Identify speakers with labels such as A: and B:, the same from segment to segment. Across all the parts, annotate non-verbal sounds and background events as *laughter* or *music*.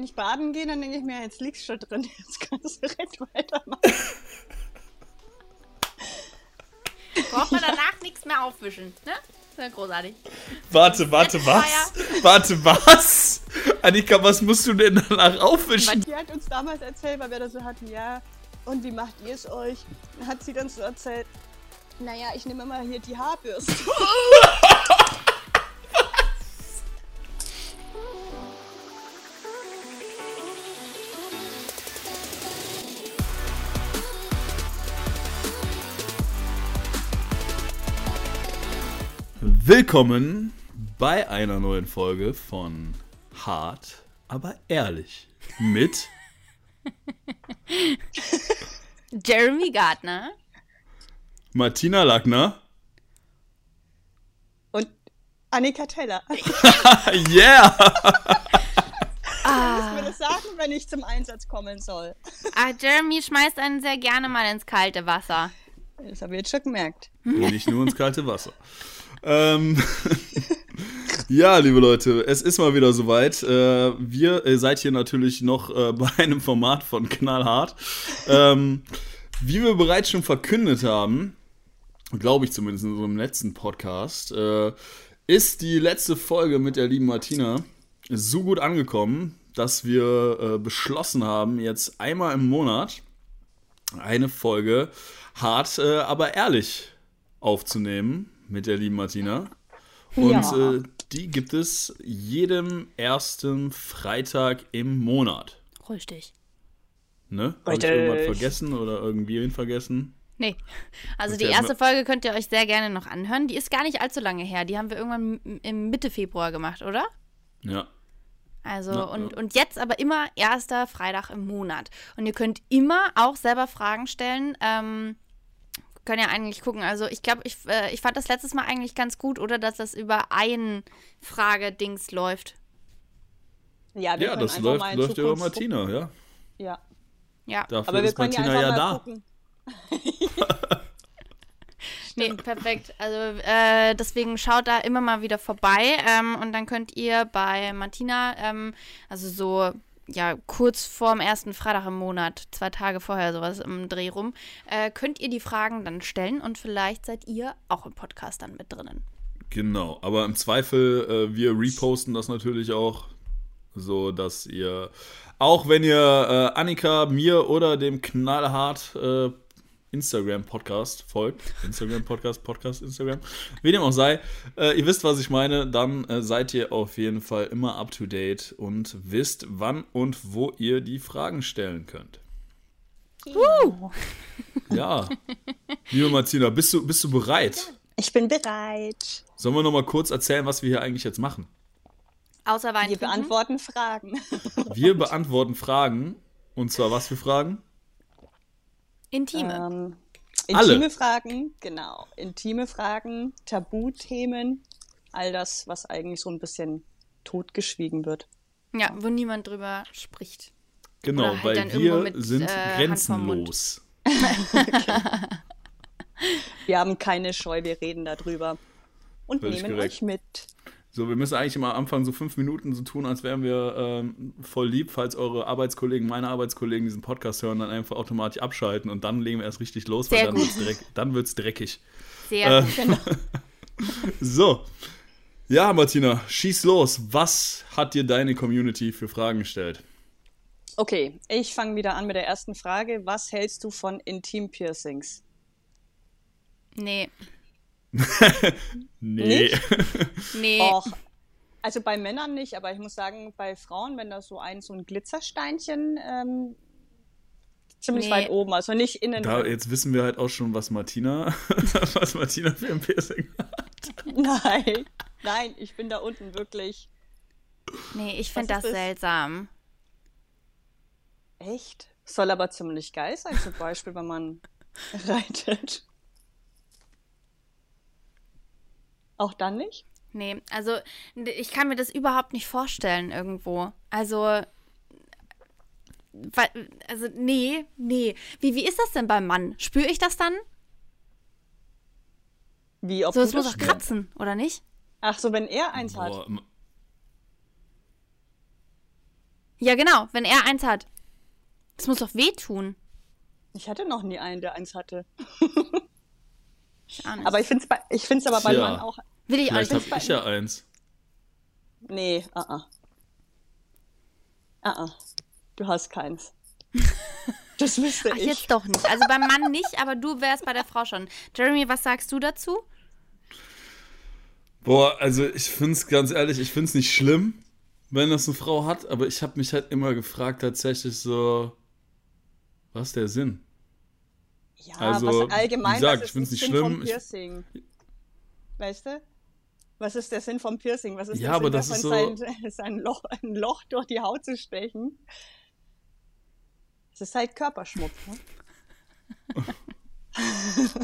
A: wenn ich baden gehe, dann denke ich mir, jetzt liegst du schon drin, *laughs* jetzt kannst du direkt weitermachen.
B: Braucht man danach nichts mehr aufwischen, ne? Das ist ja großartig.
C: Warte, warte, was? Warte, was? Annika, was musst du denn danach aufwischen?
A: Die hat uns damals erzählt, weil wir da so hatten, ja, und wie macht ihr es euch? Hat sie dann so erzählt, naja, ich nehme immer hier die Haarbürste. *laughs*
C: Willkommen bei einer neuen Folge von Hart, aber ehrlich. Mit *laughs*
B: Jeremy Gardner.
C: Martina Lackner.
A: Und Annika Teller. *laughs* *laughs*
C: yeah!
A: Ah. mir das sagen, wenn ich zum Einsatz kommen soll.
B: Ah, Jeremy schmeißt einen sehr gerne mal ins kalte Wasser.
A: Das habe ich jetzt schon gemerkt.
C: Nicht nur ins kalte Wasser. Ähm, *laughs* ja, liebe Leute, es ist mal wieder soweit. Äh, wir äh, seid hier natürlich noch äh, *laughs* bei einem Format von Knallhart. Ähm, wie wir bereits schon verkündet haben, glaube ich zumindest in unserem letzten Podcast, äh, ist die letzte Folge mit der lieben Martina so gut angekommen, dass wir äh, beschlossen haben, jetzt einmal im Monat eine Folge hart, äh, aber ehrlich aufzunehmen mit der lieben Martina. Und ja. äh, die gibt es jedem ersten Freitag im Monat.
B: Richtig.
C: Ne? Habe ich irgendwas vergessen oder irgendwie ihn vergessen?
B: Nee. Also die erste Folge könnt ihr euch sehr gerne noch anhören. Die ist gar nicht allzu lange her. Die haben wir irgendwann im Mitte Februar gemacht, oder?
C: Ja.
B: Also ja, und, ja. und jetzt aber immer erster Freitag im Monat. Und ihr könnt immer auch selber Fragen stellen. Ähm, können ja eigentlich gucken. Also ich glaube, ich, äh, ich fand das letztes Mal eigentlich ganz gut, oder dass das über ein Fragedings läuft.
C: Ja, ja das läuft, läuft über Martina, ja.
A: Ja.
B: Ja.
C: Dafür Aber ist Martina ja, da. *laughs*
B: nee, perfekt. Also äh, deswegen schaut da immer mal wieder vorbei ähm, und dann könnt ihr bei Martina, ähm, also so ja, kurz vorm ersten Freitag im Monat, zwei Tage vorher, sowas im Dreh rum, äh, könnt ihr die Fragen dann stellen und vielleicht seid ihr auch im Podcast dann mit drinnen.
C: Genau, aber im Zweifel, äh, wir reposten das natürlich auch, so dass ihr, auch wenn ihr äh, Annika, mir oder dem Knallhart äh, Instagram-Podcast folgt, Instagram-Podcast, Podcast, Instagram, wie dem auch sei, äh, ihr wisst, was ich meine, dann äh, seid ihr auf jeden Fall immer up to date und wisst, wann und wo ihr die Fragen stellen könnt.
B: Uh.
C: Ja. *laughs* Liebe Martina, bist du, bist du bereit?
A: Ich bin bereit.
C: Sollen wir nochmal kurz erzählen, was wir hier eigentlich jetzt machen?
B: Außer Wein
A: Wir beantworten Fragen.
C: Wir beantworten Fragen. Und zwar was für Fragen?
B: Intime. Ähm,
A: intime Alle. Fragen, genau. Intime Fragen, Tabuthemen, all das, was eigentlich so ein bisschen totgeschwiegen wird.
B: Ja, wo niemand drüber spricht.
C: Genau, halt weil wir mit, sind äh, grenzenlos. *laughs*
A: wir haben keine Scheu, wir reden darüber und Völlig nehmen korrekt. euch mit.
C: So, wir müssen eigentlich immer am Anfang so fünf Minuten so tun, als wären wir ähm, voll lieb, falls eure Arbeitskollegen, meine Arbeitskollegen diesen Podcast hören, dann einfach automatisch abschalten und dann legen wir erst richtig los, Sehr weil dann wird es dreck, dreckig.
B: Sehr äh. Genau. *laughs*
C: so. Ja, Martina, schieß los. Was hat dir deine Community für Fragen gestellt?
A: Okay, ich fange wieder an mit der ersten Frage. Was hältst du von Intim-Piercings?
B: Nee. *laughs*
C: nee.
B: nee.
A: Och, also bei Männern nicht, aber ich muss sagen, bei Frauen, wenn da so ein, so ein Glitzersteinchen ähm, ziemlich nee. weit oben, also nicht innen.
C: Da, jetzt wissen wir halt auch schon, was Martina, *laughs* was Martina für ein Piercing hat. *laughs*
A: Nein, nein, ich bin da unten wirklich.
B: Nee, ich finde das, das seltsam.
A: Echt? Soll aber ziemlich geil sein, zum Beispiel, wenn man reitet. Auch dann nicht?
B: Nee, also ich kann mir das überhaupt nicht vorstellen irgendwo. Also, also nee, nee. Wie, wie ist das denn beim Mann? Spüre ich das dann?
A: Wie, ob
B: so, es muss doch kratzen, oder nicht?
A: Ach so, wenn er eins Boah, hat.
B: Ja, genau, wenn er eins hat. Das muss doch wehtun.
A: Ich hatte noch nie einen, der eins hatte.
B: Ich.
A: Aber ich finde es ich find's aber beim
C: Tja.
A: Mann auch.
B: Will ich auch
C: Vielleicht
B: nicht.
C: habe ich ja eins.
A: Nee, ah, ah. Ah, ah. Du hast keins. *laughs* Das wüsste
B: Ach,
A: ich.
B: jetzt doch nicht. Also beim Mann nicht, aber du wärst bei der Frau schon. Jeremy, was sagst du dazu?
C: Boah, also ich finde es ganz ehrlich, ich finde es nicht schlimm, wenn das eine Frau hat, aber ich habe mich halt immer gefragt, tatsächlich so, was ist der Sinn?
A: Ja,
C: Also,
A: was allgemein,
C: wie gesagt,
A: was
C: ich
A: ist
C: find's
A: der
C: nicht
A: Sinn
C: schlimm.
A: vom
C: Ich-
A: Piercing? Weißt du? Was ist der Sinn vom Piercing? Was ist
C: Ja,
A: der
C: aber
A: Sinn
C: das ist
A: davon,
C: so-
A: sein, *laughs* sein Loch, ein Loch durch die Haut zu stechen? Es ist halt Körperschmuck. Ne? *laughs*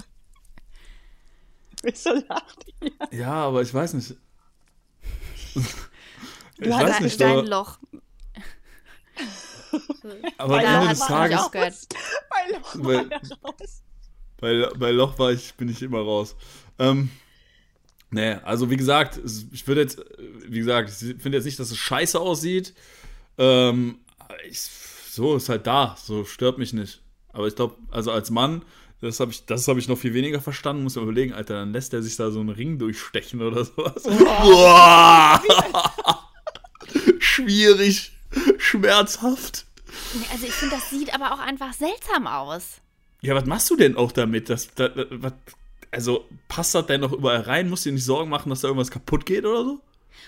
A: Wieso lacht ihr?
C: Ja, aber ich weiß nicht. *laughs* ich
A: hast
C: nicht,
B: Dein
C: aber,
B: Loch.
C: aber am Ende des Tages.
A: Bei Loch er raus.
C: bei, bei Loch war ich, bin ich immer raus. Ähm, nee, also wie gesagt, es- ich würde jetzt, wie gesagt, ich finde jetzt nicht, dass es scheiße aussieht. Ähm, ich, so ist halt da, so stört mich nicht. Aber ich glaube, also als Mann, das habe ich, das habe ich noch viel weniger verstanden. Muss man überlegen, Alter, dann lässt er sich da so einen Ring durchstechen oder sowas. Boah. *laughs* Schwierig, schmerzhaft.
B: Nee, Also ich finde, das sieht aber auch einfach seltsam aus.
C: Ja, was machst du denn auch damit? Das, das, das, was, also, passt das denn noch überall rein? Musst du dir nicht Sorgen machen, dass da irgendwas kaputt geht oder so?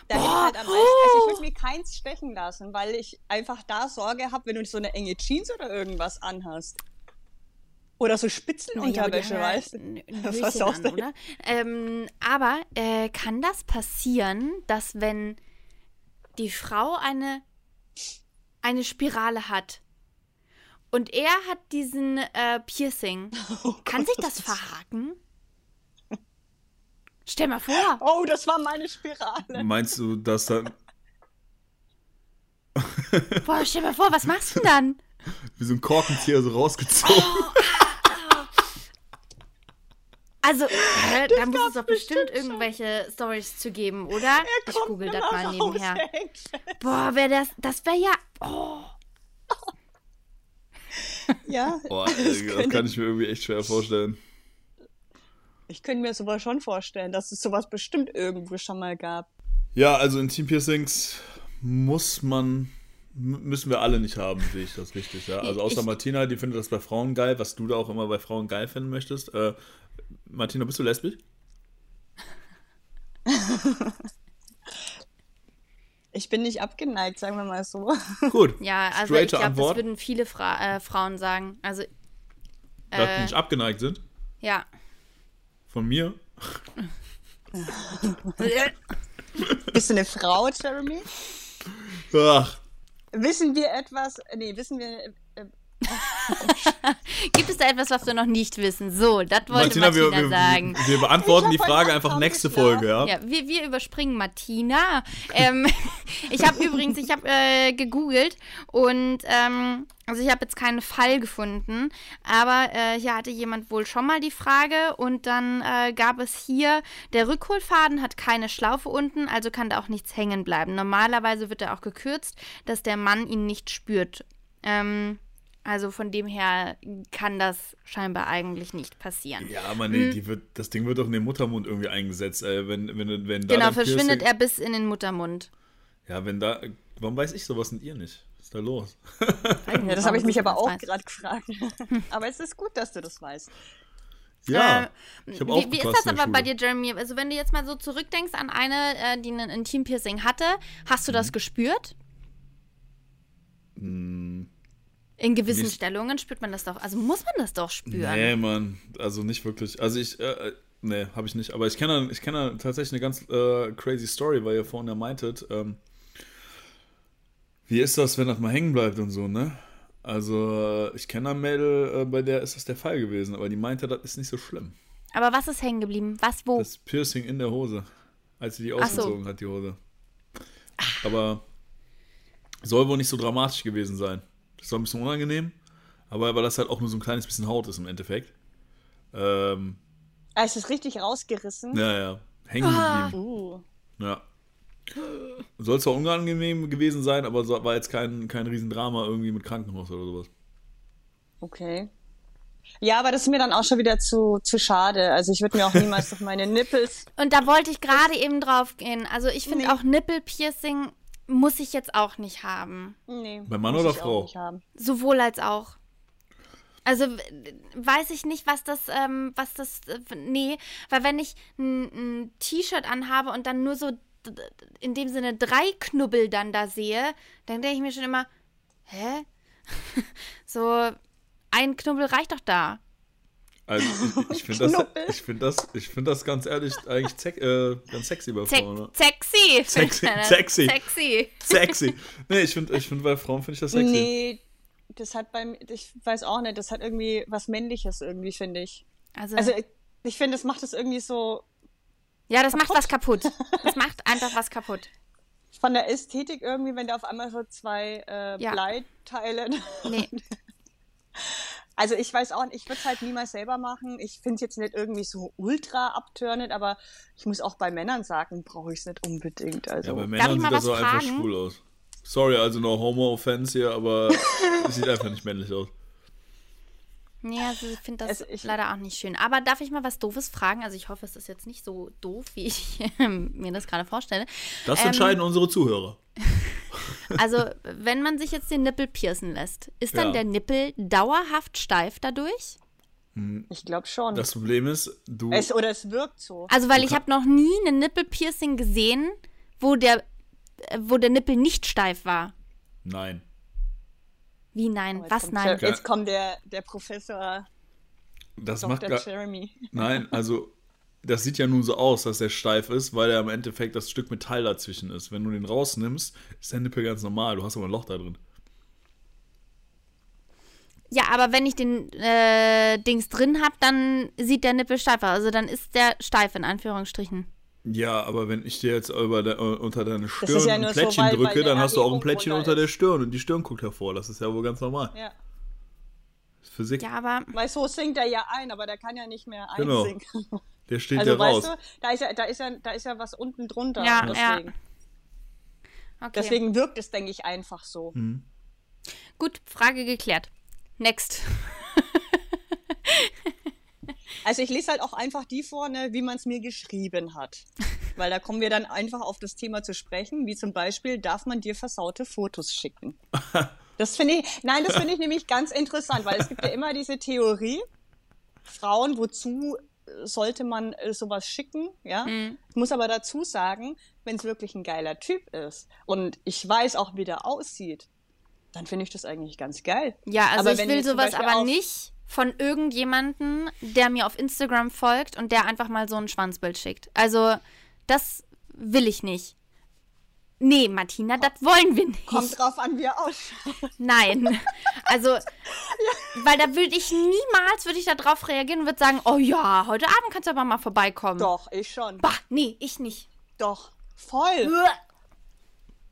A: Da ich halt am meisten, also ich würde mir keins stechen lassen, weil ich einfach da Sorge habe, wenn du so eine enge Jeans oder irgendwas anhast. Oder so Spitzenunterwäsche,
B: Ja,
A: weißt du? *laughs* Was
B: an,
A: du?
B: oder? Ähm, aber äh, kann das passieren, dass wenn die Frau eine, eine Spirale hat und er hat diesen äh, Piercing, *laughs* kann sich das verhaken? Stell mal vor.
A: Oh, das war meine Spirale.
C: Meinst du, dass dann
B: Boah, stell mal vor, was machst du denn dann?
C: wie so ein Korkenzieher so rausgezogen?
B: Also, äh, da muss es doch bestimmt irgendwelche Stories zu geben, oder? Ich google das mal nebenher. Boah, wäre das, das wäre ja, oh,
A: Ja,
C: Boah, *laughs*
A: das
C: das kann ich mir irgendwie echt schwer vorstellen.
A: Ich könnte mir sowas schon vorstellen, dass es sowas bestimmt irgendwo schon mal gab.
C: Ja, also Intim-Piercings muss man, müssen wir alle nicht haben, sehe ich das richtig, ja. Also außer
B: Ich-
C: Martina, die findet das bei Frauen geil, was du da auch immer bei Frauen geil finden möchtest. Äh, Martina, bist du lesbisch?
A: Ich bin nicht abgeneigt, sagen wir mal so.
C: Gut.
B: ja, also ich glaube, das würden viele Fra äh, Frauen sagen. Also,
C: dass die nicht abgeneigt sind.
B: ja.
C: Von mir. *laughs*
A: Bist du eine Frau, Jeremy?
C: Ach,
A: Wissen wir etwas? Nee, wissen wir. *laughs*
B: Gibt es da etwas, was wir noch nicht wissen? So, das wollte
C: Martina,
B: Martina,
C: wir, wir,
B: sagen.
C: wir beantworten
A: Ich
C: die Frage einfach nächste. Folge, ja?
B: Ja, wir, wir überspringen Martina. Ähm, *laughs* ich habe übrigens, ich habe äh, gegoogelt und ähm, also ich habe jetzt keinen Fall gefunden, aber äh, hier hatte jemand wohl schon mal die Frage und dann äh, gab es hier, der Rückholfaden hat keine Schlaufe unten, also kann da auch nichts hängen bleiben. Normalerweise wird er auch gekürzt, dass der Mann ihn nicht spürt. Ähm, also von dem her kann das scheinbar eigentlich nicht passieren.
C: Ja, aber
B: Hm.
C: nee, die wird, das Ding wird doch in den Muttermund irgendwie eingesetzt, ey. Wenn, wenn, wenn da
B: Genau, verschwindet
C: Piercing-
B: er bis in den Muttermund.
C: Ja, wenn da. Warum weiß ich sowas und ihr nicht? Was ist da los?
A: ja, das habe ich mich aber auch gerade gefragt. *laughs* aber es ist gut, dass du das weißt.
C: Ja,
B: Äh,
C: ich habe
B: wie, wie ist das aber bei
C: Schule.
B: dir, Jeremy? Also, wenn du jetzt mal so zurückdenkst an eine, äh, die ein Intim-Piercing hatte, hast du
C: Mhm.
B: das gespürt?
C: Hm,
B: In gewissen
C: Nicht-
B: Stellungen spürt man das doch. Also muss man das doch spüren.
C: Nee, Mann, also nicht wirklich. Also ich, äh, äh, nee, habe ich nicht. Aber ich kenne ich kenne tatsächlich eine ganz äh, crazy Story, weil ihr vorhin ja meintet, ähm, wie ist das, wenn das mal hängen bleibt und so, ne? Also äh, ich kenne eine Mädel, äh, bei der ist das der Fall gewesen, aber die meinte, das ist nicht so schlimm.
B: Aber was ist hängen geblieben? Was, wo?
C: Das Piercing in der Hose, als sie die
B: Ach so.
C: ausgezogen hat, die Hose. Aber soll wohl nicht so dramatisch gewesen sein. Das war ein bisschen unangenehm, aber weil das halt auch nur so ein kleines bisschen Haut ist im Endeffekt. Ähm,
A: Ah, ist es richtig rausgerissen?
C: ja, ja, hängen geblieben.
A: Uh.
C: Ja. Soll zwar unangenehm gewesen sein, aber so- war jetzt kein, kein Riesendrama irgendwie mit Krankenhaus oder sowas.
A: Okay. Ja, aber das ist mir dann auch schon wieder zu, zu schade. Also ich würde mir auch *laughs* niemals auf meine Nippels.
B: Und da wollte ich gerade eben drauf gehen. Also ich finde
A: Nee.
B: auch Nippelpiercing muss ich jetzt auch nicht haben.
A: Nee.
C: Bei Mann
A: muss
C: oder
A: ich auch
C: Frau?
A: nicht haben.
B: Sowohl als auch. Also weiß ich nicht, was das, ähm, was das, äh, nee, weil wenn ich ein, ein T-Shirt anhabe und dann nur so in dem Sinne drei Knubbel dann da sehe, dann denke ich mir schon immer, hä? *laughs* so ein Knubbel reicht doch da.
C: Also ich, ich finde das, ich finde das, ich finde das ganz ehrlich eigentlich zeck, äh, ganz sexy bei Frauen. Ne?
B: sexy.
C: Sexy, sexy.
B: Sexy.
C: Sexy. Nee, ich finde, ich finde bei Frauen finde ich das sexy.
A: Nee, das hat beim, ich weiß auch nicht, das hat irgendwie was Männliches irgendwie, finde ich.
B: Also,
A: Also ich, ich finde, das macht es irgendwie so
B: ja, das macht was kaputt. *laughs* Das macht einfach was kaputt.
A: von der Ästhetik irgendwie, wenn da auf einmal so zwei äh,
B: Ja.
A: Bleiteile.
B: Nee. *laughs*
A: Also ich weiß auch nicht, ich würde es halt niemals selber machen. Ich finde es jetzt nicht irgendwie so ultra abtörend, aber ich muss auch bei Männern sagen, brauche ich es nicht unbedingt. Also
C: Ja, bei Männern sieht das auch einfach schwul aus. Sorry, also no homo-offense hier, aber *laughs* es sieht einfach nicht männlich aus.
B: Nee, also ich finde das
A: Also ich-
B: leider auch nicht schön. Aber darf ich mal was Doofes fragen? Also ich hoffe, es ist jetzt nicht so doof, wie ich *laughs* mir das gerade vorstelle.
C: Das
B: Ähm,
C: entscheiden unsere Zuhörer. *laughs*
B: Also, wenn man sich jetzt den Nippel piercen lässt, ist dann
C: Ja.
B: der Nippel dauerhaft steif dadurch?
A: ich glaube schon.
C: Das Problem ist, du.
A: es, oder es wirkt so.
B: Also, weil ich habe noch nie einen Nippelpiercing gesehen, wo der, wo der Nippel nicht steif war.
C: Nein.
B: Wie nein?
A: Oh,
B: Was nein?
A: Der, jetzt kommt der, der Professor
C: Das macht
A: Dr.
C: gar,
A: Jeremy. *laughs*
C: Nein, also das sieht ja nun so aus, dass der steif ist, weil er im Endeffekt das Stück Metall dazwischen ist. Wenn du den rausnimmst, ist der Nippel ganz normal. Du hast aber ein Loch da drin.
B: Ja, aber wenn ich den äh, Dings drin habe, dann sieht der Nippel steif aus. Also dann ist der steif in Anführungsstrichen.
C: Ja, aber wenn ich dir jetzt über de, äh, unter deine Stirn
A: ja
C: ein
A: nur so,
C: Plättchen
A: weil- weil
C: drücke,
A: eine
C: dann hast du auch ein Plättchen unter der
A: ist.
C: Stirn und die Stirn guckt hervor. Das ist ja wohl ganz normal.
A: Ja.
C: Physik,
B: Ja, aber
A: Weil so singt er ja ein, aber der kann ja nicht mehr
C: Genau.
A: einsingen. *laughs*
C: der steht
A: Also
C: ja raus.
A: weißt du, da ist ja, da ist ja, da ist ja was unten drunter.
B: Ja,
A: deswegen.
B: okay.
A: deswegen wirkt es, denke ich, einfach so.
C: Hm.
B: Gut, Frage geklärt. Next. *laughs*
A: Also ich lese halt auch einfach die vor, ne, wie man es mir geschrieben hat. *laughs* Weil da kommen wir dann einfach auf das Thema zu sprechen, wie zum Beispiel, darf man dir versaute Fotos schicken? *laughs* Das finde ich, nein, das finde ich nämlich ganz interessant, weil es gibt ja immer diese Theorie, Frauen, wozu äh, sollte man äh, sowas schicken, ja? Ich muss aber dazu sagen, wenn es wirklich ein geiler Typ ist und ich weiß auch, wie der aussieht, dann finde ich das eigentlich ganz geil.
B: Ja, also
A: Aber
B: ich will sowas aber nicht von irgendjemanden, der mir auf Instagram folgt und der einfach mal so ein Schwanzbild schickt. Also, das will ich nicht. Nee, Martina, das wollen wir nicht.
A: Kommt drauf an, wie er ausschaut.
B: Nein. Also, weil da würde ich niemals, würde ich da drauf reagieren und würde sagen, oh ja, heute Abend kannst du aber mal vorbeikommen.
A: Doch, ich schon.
B: Bah, nee, ich nicht.
A: Doch, voll.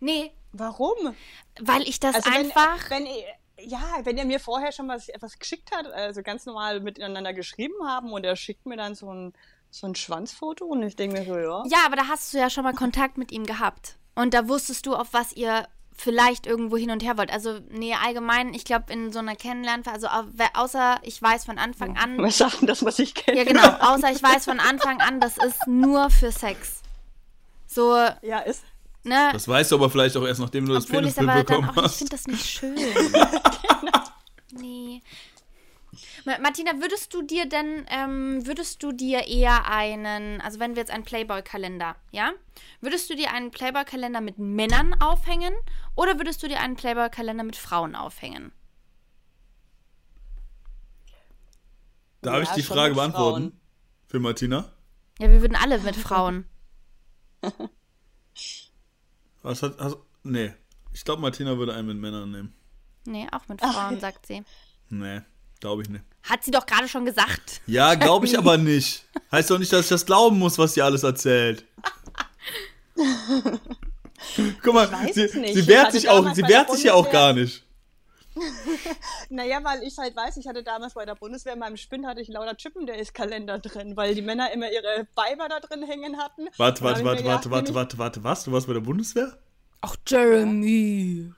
B: Nee,
A: Warum?
B: weil ich das
A: Also wenn,
B: einfach...
A: wenn ihr, ja, wenn er mir vorher schon was, etwas geschickt hat, also ganz normal miteinander geschrieben haben und er schickt mir dann so ein, so ein Schwanzfoto und ich denke mir so, ja.
B: Ja, aber da hast du ja schon mal Kontakt mit ihm gehabt. Und da wusstest du, auf was ihr vielleicht irgendwo hin und her wollt. Also, nee, allgemein, ich glaube, in so einer Kennenlernphase, also au- außer ich weiß von Anfang an, *laughs*
A: Was Sachen, das, was ich kenne.
B: ja genau, außer ich weiß von Anfang an, das ist nur für Sex. So,
A: Ja, ist.
B: Ne?
C: Das weißt du aber vielleicht auch erst, nachdem du das
B: Obwohl ich
C: Penisbild
B: aber dann
C: bekommen
B: auch, ich
C: hast.
B: finde das nicht schön. *laughs* *laughs* Nee. Ma- Martina, würdest du dir denn, ähm, würdest du dir eher einen, also wenn wir jetzt einen Playboy-Kalender, ja? Würdest du dir einen Playboy-Kalender mit Männern aufhängen oder würdest du dir einen Playboy-Kalender mit Frauen aufhängen?
C: Darf ich
A: Ja,
C: die
A: schon
C: Frage beantworten?
A: Frauen.
C: Für Martina?
B: Ja, wir würden alle mit Frauen. *laughs*
C: Was hat. Hast, nee. Ich glaube, Martina würde einen mit Männern nehmen.
B: Nee, auch mit Frauen, sagt sie.
C: Nee, glaube ich nicht.
B: Hat sie doch gerade schon gesagt.
C: Ja, glaube ich aber nicht. Heißt doch nicht, dass ich das glauben muss, was sie alles erzählt. *laughs* Guck mal,
A: weiß
C: sie,
A: es nicht.
C: sie wehrt sich auch, sie wehrt sich ja auch gar nicht. *laughs*
A: naja, weil ich halt weiß, ich hatte damals bei der Bundeswehr in meinem Spinn hatte ich lauter Chippendales-Kalender drin, weil die Männer immer ihre Weiber da drin hängen hatten.
C: Warte, warte, warte, warte, warte, warte, warte, was? Du warst bei der Bundeswehr?
B: Ach, Jeremy.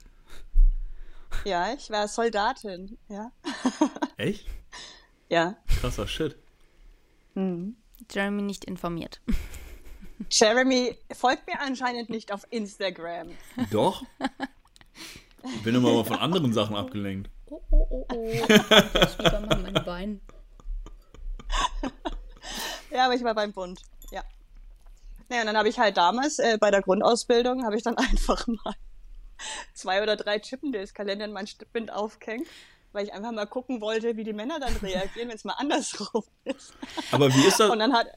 A: Ja, ich war Soldatin, ja. *laughs*
C: Echt?
A: Ja.
C: Krasser Shit.
B: Mhm. Jeremy nicht informiert.
A: Jeremy folgt mir anscheinend nicht auf Instagram.
C: Doch. *laughs* Ich bin immer mal von anderen Sachen abgelenkt.
B: Oh, oh, oh, oh. Ich wieder mal mein Bein.
A: Ja, aber ich war beim Bund, ja. Naja, und dann habe ich halt damals äh, bei der Grundausbildung, habe ich dann *laughs* einfach mal zwei oder drei Chippendales-Kalender in meinen Spind aufgehängt, weil ich einfach mal gucken wollte, wie die Männer dann reagieren, wenn es mal andersrum ist.
C: Aber wie ist das?
A: Und dann hat,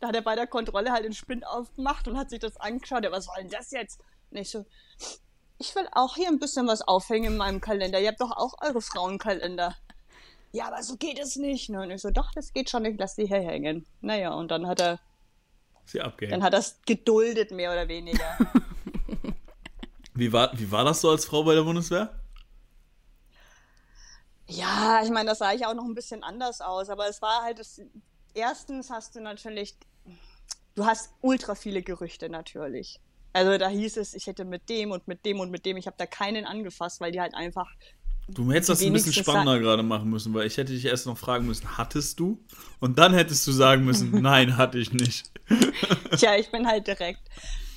A: da hat er bei der Kontrolle halt den Spind aufgemacht und hat sich das angeschaut. Ja, was soll denn das jetzt? Und ich so, ich will auch hier ein bisschen was aufhängen in meinem Kalender. Ihr habt doch auch eure Frauenkalender. Ja, aber so geht es nicht. Ne? Und ich so, doch, das geht schon, ich lasse die hier hängen. Naja, und dann hat er,
C: Sie abgehängt.
A: dann hat er es geduldet, mehr oder weniger. *laughs*
C: Wie war, wie war das so als Frau bei der Bundeswehr?
A: Ja, ich meine, das sah ich auch noch ein bisschen anders aus, aber es war halt das. Erstens hast du natürlich, du hast ultra viele Gerüchte natürlich. Also da hieß es, ich hätte mit dem und mit dem und mit dem, ich habe da keinen angefasst, weil die halt einfach.
C: Du hättest das ein bisschen spannender gerade machen müssen, weil ich hätte dich erst noch fragen müssen, hattest du? Und dann hättest du sagen müssen, *laughs* nein, hatte ich nicht. *laughs*
A: Tja, ich bin halt direkt.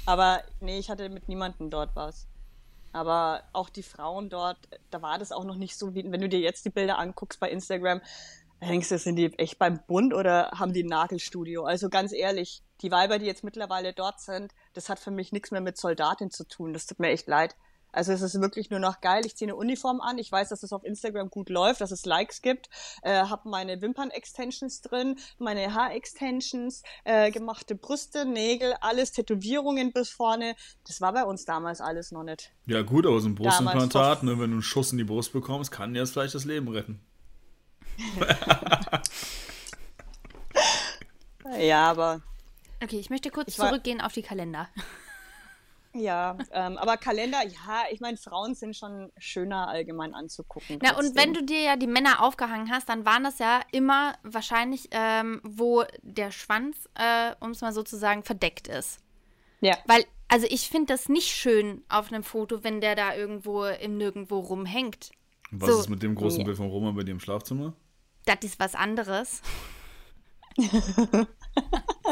A: Aber nee, ich hatte mit niemandem dort was. Aber auch die Frauen dort, da war das auch noch nicht so, wie wenn du dir jetzt die Bilder anguckst bei Instagram, denkst du, sind die echt beim Bund oder haben die ein Nagelstudio? Also ganz ehrlich, die Weiber, die jetzt mittlerweile dort sind, das hat für mich nichts mehr mit Soldatin zu tun. Das tut mir echt leid. Also es ist wirklich nur noch geil. Ich ziehe eine Uniform an. Ich weiß, dass es auf Instagram gut läuft, dass es Likes gibt. Äh, habe meine Wimpern-Extensions drin, meine Haar-Extensions, äh, gemachte Brüste, Nägel, alles, Tätowierungen bis vorne. Das war bei uns damals alles noch nicht.
C: Ja gut, aber so ein Brustimplantat, ne, wenn du einen Schuss in die Brust bekommst, kann dir das vielleicht das Leben retten. *laughs*
A: Ja, aber
B: Okay, ich möchte kurz
A: Ich war-
B: zurückgehen auf die Kalender.
A: ja, ähm, aber Kalender, ja, ich meine, Frauen sind schon schöner allgemein anzugucken.
B: Na, und
A: trotzdem.
B: wenn du dir ja die Männer aufgehangen hast, dann waren das ja immer wahrscheinlich, ähm, wo der Schwanz, äh, um es mal so zu sagen, verdeckt ist.
A: ja,
B: Weil, also ich finde das nicht schön auf einem Foto, wenn der da irgendwo im Nirgendwo rumhängt.
C: Und was
B: So.
C: ist mit dem großen
A: Ja.
C: Bild von Roman bei dir im Schlafzimmer?
B: Das ist was anderes. es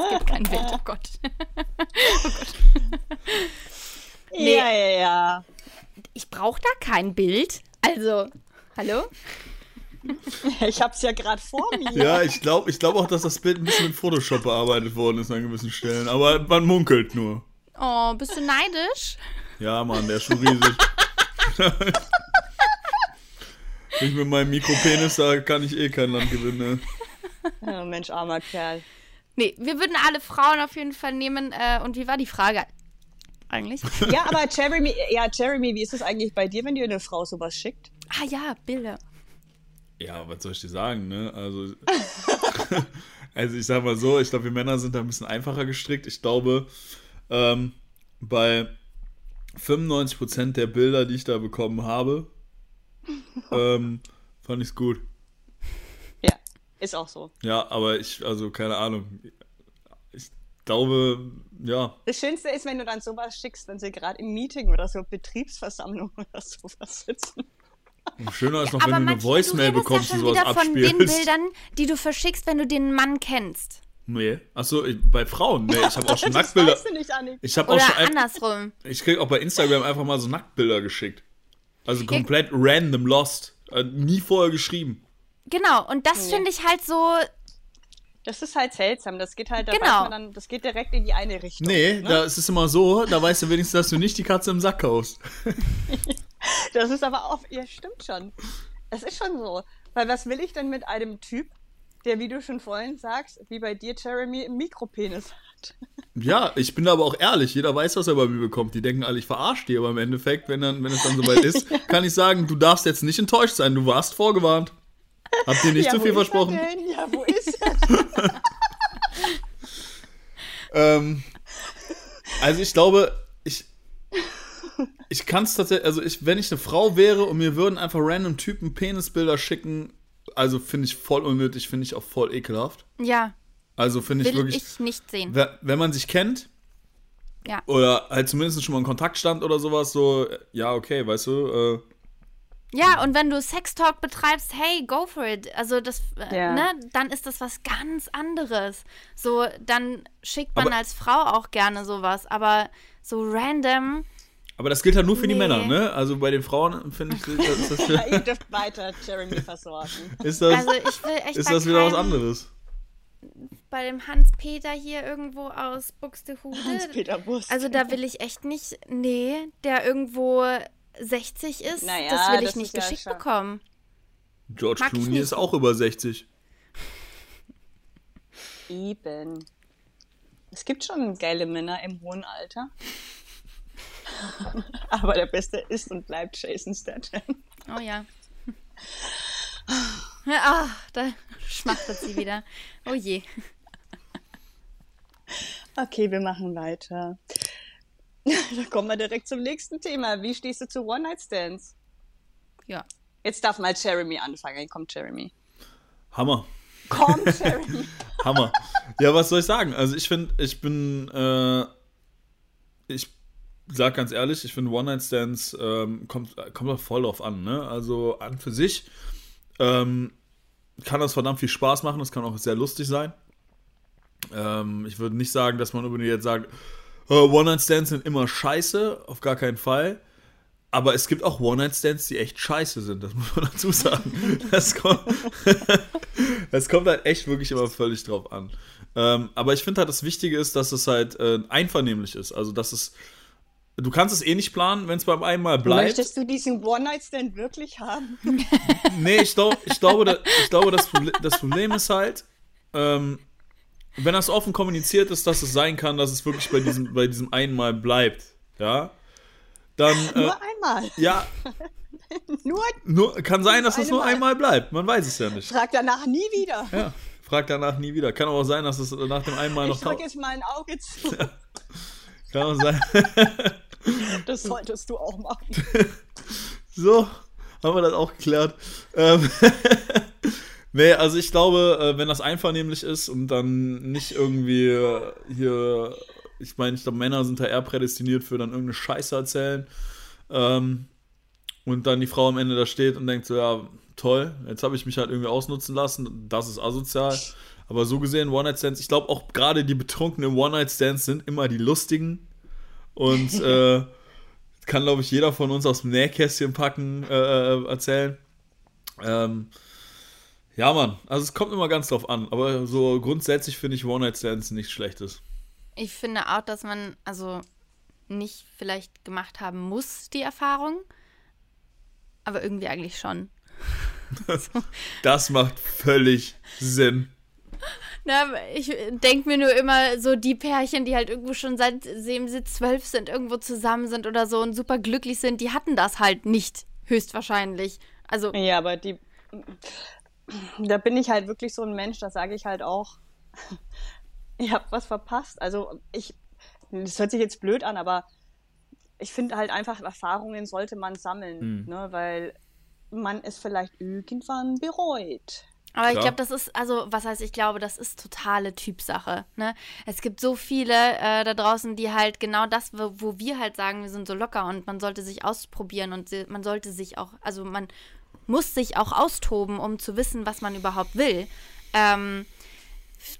B: gibt kein Bild, oh Gott. *laughs* Nee.
A: ja, ja, ja.
B: Ich brauche da kein Bild. Also, hallo?
A: Ich hab's ja gerade vor mir.
C: Ja, ich glaube ich glaub auch, dass das Bild ein bisschen mit Photoshop bearbeitet worden ist an gewissen Stellen. Aber man munkelt nur.
B: Oh, bist du neidisch?
C: Ja, Mann, der ist schon riesig. *laughs* ich mit meinem Mikropenis, da kann ich eh kein Land gewinnen. Ne? *laughs*
A: Oh, Mensch, armer Kerl.
B: Nee, wir würden alle Frauen auf jeden Fall nehmen. Äh, und wie war die Frage eigentlich?
A: Ja, aber Jeremy, ja, Jeremy, wie ist es eigentlich bei dir, wenn dir eine Frau sowas schickt?
B: ah ja, Bilder.
C: Ja, was soll ich dir sagen, ne? Also, *laughs* also ich sag mal so, ich glaube, wir Männer sind da ein bisschen einfacher gestrickt. Ich glaube, ähm, bei 95% der Bilder, die ich da bekommen habe, *laughs* ähm, fand ich's gut.
A: Ja, ist auch so.
C: Ja, aber ich, also keine Ahnung. Ich glaube, ja,
A: Das Schönste ist, wenn du dann sowas schickst, wenn sie gerade im Meeting oder so Betriebsversammlung *laughs* oder sowas sitzen.
C: und schöner ist noch,
B: Aber
C: wenn du eine Voicemail
B: du
C: bekommst
B: ja
C: und sowas
B: wieder von den. Bildern, die du verschickst, wenn du den Mann kennst.
C: Nee, achso, ich- bei Frauen, nee, ich habe auch schon *laughs*
A: das
C: Nacktbilder.
A: weißt du nicht.
C: Ich habe auch schon ein,
B: andersrum.
C: Ich krieg auch bei Instagram einfach mal so Nacktbilder geschickt. Also komplett random lost. Äh, nie vorher geschrieben.
B: Genau, und das
A: Nee.
B: finde ich halt so.
A: Das ist halt seltsam. Das geht halt, da
B: Genau.
A: dann, das geht direkt in die eine Richtung.
C: Nee,
A: ne?
C: da ist es immer so, da weißt du wenigstens, dass du nicht die Katze im Sack kaufst. *laughs*
A: Das ist aber auch, ja, stimmt schon. Es ist schon so. Weil was will ich denn mit einem Typ, der, wie du schon vorhin sagst, wie bei dir, Jeremy, einen Mikropenis hat?
C: Ja, ich bin aber auch ehrlich. Jeder weiß, was er bei mir bekommt. Die denken alle, ich verarsche die, aber im Endeffekt, wenn, dann, wenn es dann soweit ist, *laughs* kann ich sagen, du darfst jetzt nicht enttäuscht sein. Du warst vorgewarnt. Hab dir nicht
A: ja,
C: zu viel
A: er
C: versprochen.
A: Ja, wo ist er? *laughs*
C: Ähm, also ich glaube, ich, ich kann es tatsächlich, also ich, wenn ich eine Frau wäre und mir würden einfach random Typen Penisbilder schicken, also finde ich voll unnötig, finde ich auch voll ekelhaft.
B: Ja.
C: Also finde ich
B: Will
C: wirklich.
B: ich nicht sehen.
C: Wenn man sich kennt,
B: ja.
C: oder halt zumindest schon mal in Kontakt stand oder sowas, so, ja, okay, weißt du, äh,
B: ja, und wenn du Sextalk betreibst, hey, go for it. Also das, äh,
A: Ja.
B: ne, dann ist das was ganz anderes. So, dann schickt man
C: Aber-
B: als Frau auch gerne sowas, aber so random.
C: Aber das gilt halt nur für die
B: Nee.
C: Männer, ne? Also bei den Frauen finde ich, ist das, *laughs*
A: Ja, ihr dürft weiter Jeremy versorgen. *laughs*
C: ist das,
B: Also ich will echt
C: ist das wieder was anderes.
B: Bei dem Hans-Peter hier irgendwo aus Buxtehude.
A: Hans-Peter Bust.
B: Also da will ich echt nicht, nee, der irgendwo 60 ist,
A: Naja,
B: das will ich
A: das
B: nicht
A: ja
B: geschickt
A: schon-
B: bekommen.
C: George
B: Mag
C: Clooney ist auch über 60.
A: Eben. Es gibt schon geile Männer im hohen Alter. *laughs* Aber der Beste ist und bleibt Jason Statham.
B: Oh ja. Ah, da schmachtet sie wieder. Oh je.
A: Okay, wir machen weiter. *laughs* Da kommen wir direkt zum nächsten Thema. Wie stehst du zu One-Night-Stands?
B: Ja.
A: Jetzt darf mal Jeremy anfangen. Komm, Jeremy.
C: Hammer.
A: Komm, *laughs* Jeremy.
C: Hammer. Ja, was soll ich sagen? Also ich finde, ich bin, äh, ich sag ganz ehrlich, ich finde One-Night-Stands ähm, kommt, kommt doch voll drauf an, ne? Also an für sich ähm, kann das verdammt viel Spaß machen, das kann auch sehr lustig sein. Ähm, ich würde nicht sagen, dass man unbedingt jetzt sagt, äh, One-Night-Stands sind immer scheiße, auf gar keinen Fall. Aber es gibt auch One-Night-Stands, die echt scheiße sind, das *laughs* muss man dazu sagen. Das kommt, *laughs* das kommt halt echt wirklich immer völlig drauf an. Ähm, aber ich finde halt, das Wichtige ist, dass es halt äh, einvernehmlich ist. Also, dass es. Du kannst es eh nicht planen, wenn es beim einmal bleibt.
A: Möchtest du diesen One-Night-Stand wirklich haben? *laughs*
C: Nee, ich, glaub, ich glaube, da, ich glaube das, Proble das Problem ist halt, ähm, wenn das offen kommuniziert ist, dass es sein kann, dass es wirklich bei diesem, bei diesem einmal bleibt. Ja. Dann. Äh,
A: Nur einmal.
C: ja, *laughs*
A: Nur
C: nur, kann sein, dass es nur
A: Einmal.
C: bleibt. Man weiß es ja nicht.
A: frag danach nie wieder.
C: Ja. Frag danach nie wieder. Kann aber auch sein, dass es nach dem einmal noch
A: Ich drück
C: tau-
A: jetzt mal ein Auge zu. *laughs*
C: Kann auch sein. *laughs*
A: Das solltest du auch machen. *laughs*
C: So, haben wir das auch geklärt. Ähm, *laughs* nee, also ich glaube, äh, wenn das einvernehmlich ist und dann nicht irgendwie äh, hier, ich meine, ich glaube, Männer sind da eher prädestiniert für dann irgendeine Scheiße erzählen. Ähm, und dann die Frau am Ende da steht und denkt so, ja, toll, jetzt habe ich mich halt irgendwie ausnutzen lassen, das ist asozial. Aber so gesehen, One-Night-Stands, ich glaube auch gerade die betrunkenen One-Night-Stands sind immer die lustigen. Und *laughs* äh, kann, glaube ich, jeder von uns aus dem Nähkästchen packen, äh, äh, erzählen. Ähm, ja, Mann, also es kommt immer ganz drauf an. Aber so grundsätzlich finde ich One-Night-Stands nichts Schlechtes.
B: Ich finde auch, dass man also nicht vielleicht gemacht haben muss, die Erfahrung, aber irgendwie eigentlich schon. *laughs*
C: Das macht völlig Sinn.
B: Na, ich denke mir nur immer so die Pärchen, die halt irgendwo schon seitdem sie zwölf sind, irgendwo zusammen sind oder so und super glücklich sind, die hatten das halt nicht, höchstwahrscheinlich. Also,
A: Ja, aber die. Da bin ich halt wirklich so ein Mensch, da sage ich halt auch, *laughs* ihr habt was verpasst. Also ich, das hört sich jetzt blöd an, aber ich finde halt einfach, Erfahrungen sollte man sammeln, ne? weil man es vielleicht irgendwann bereut.
B: Aber ich
C: Klar.
B: glaube, das ist, also, was heißt, ich glaube, das ist totale Typsache. Ne? Es gibt so viele äh, da draußen, die halt genau das, wo, wo wir halt sagen, wir sind so locker und man sollte sich ausprobieren und sie- man sollte sich auch, also man muss sich auch austoben, um zu wissen, was man überhaupt will. Ähm,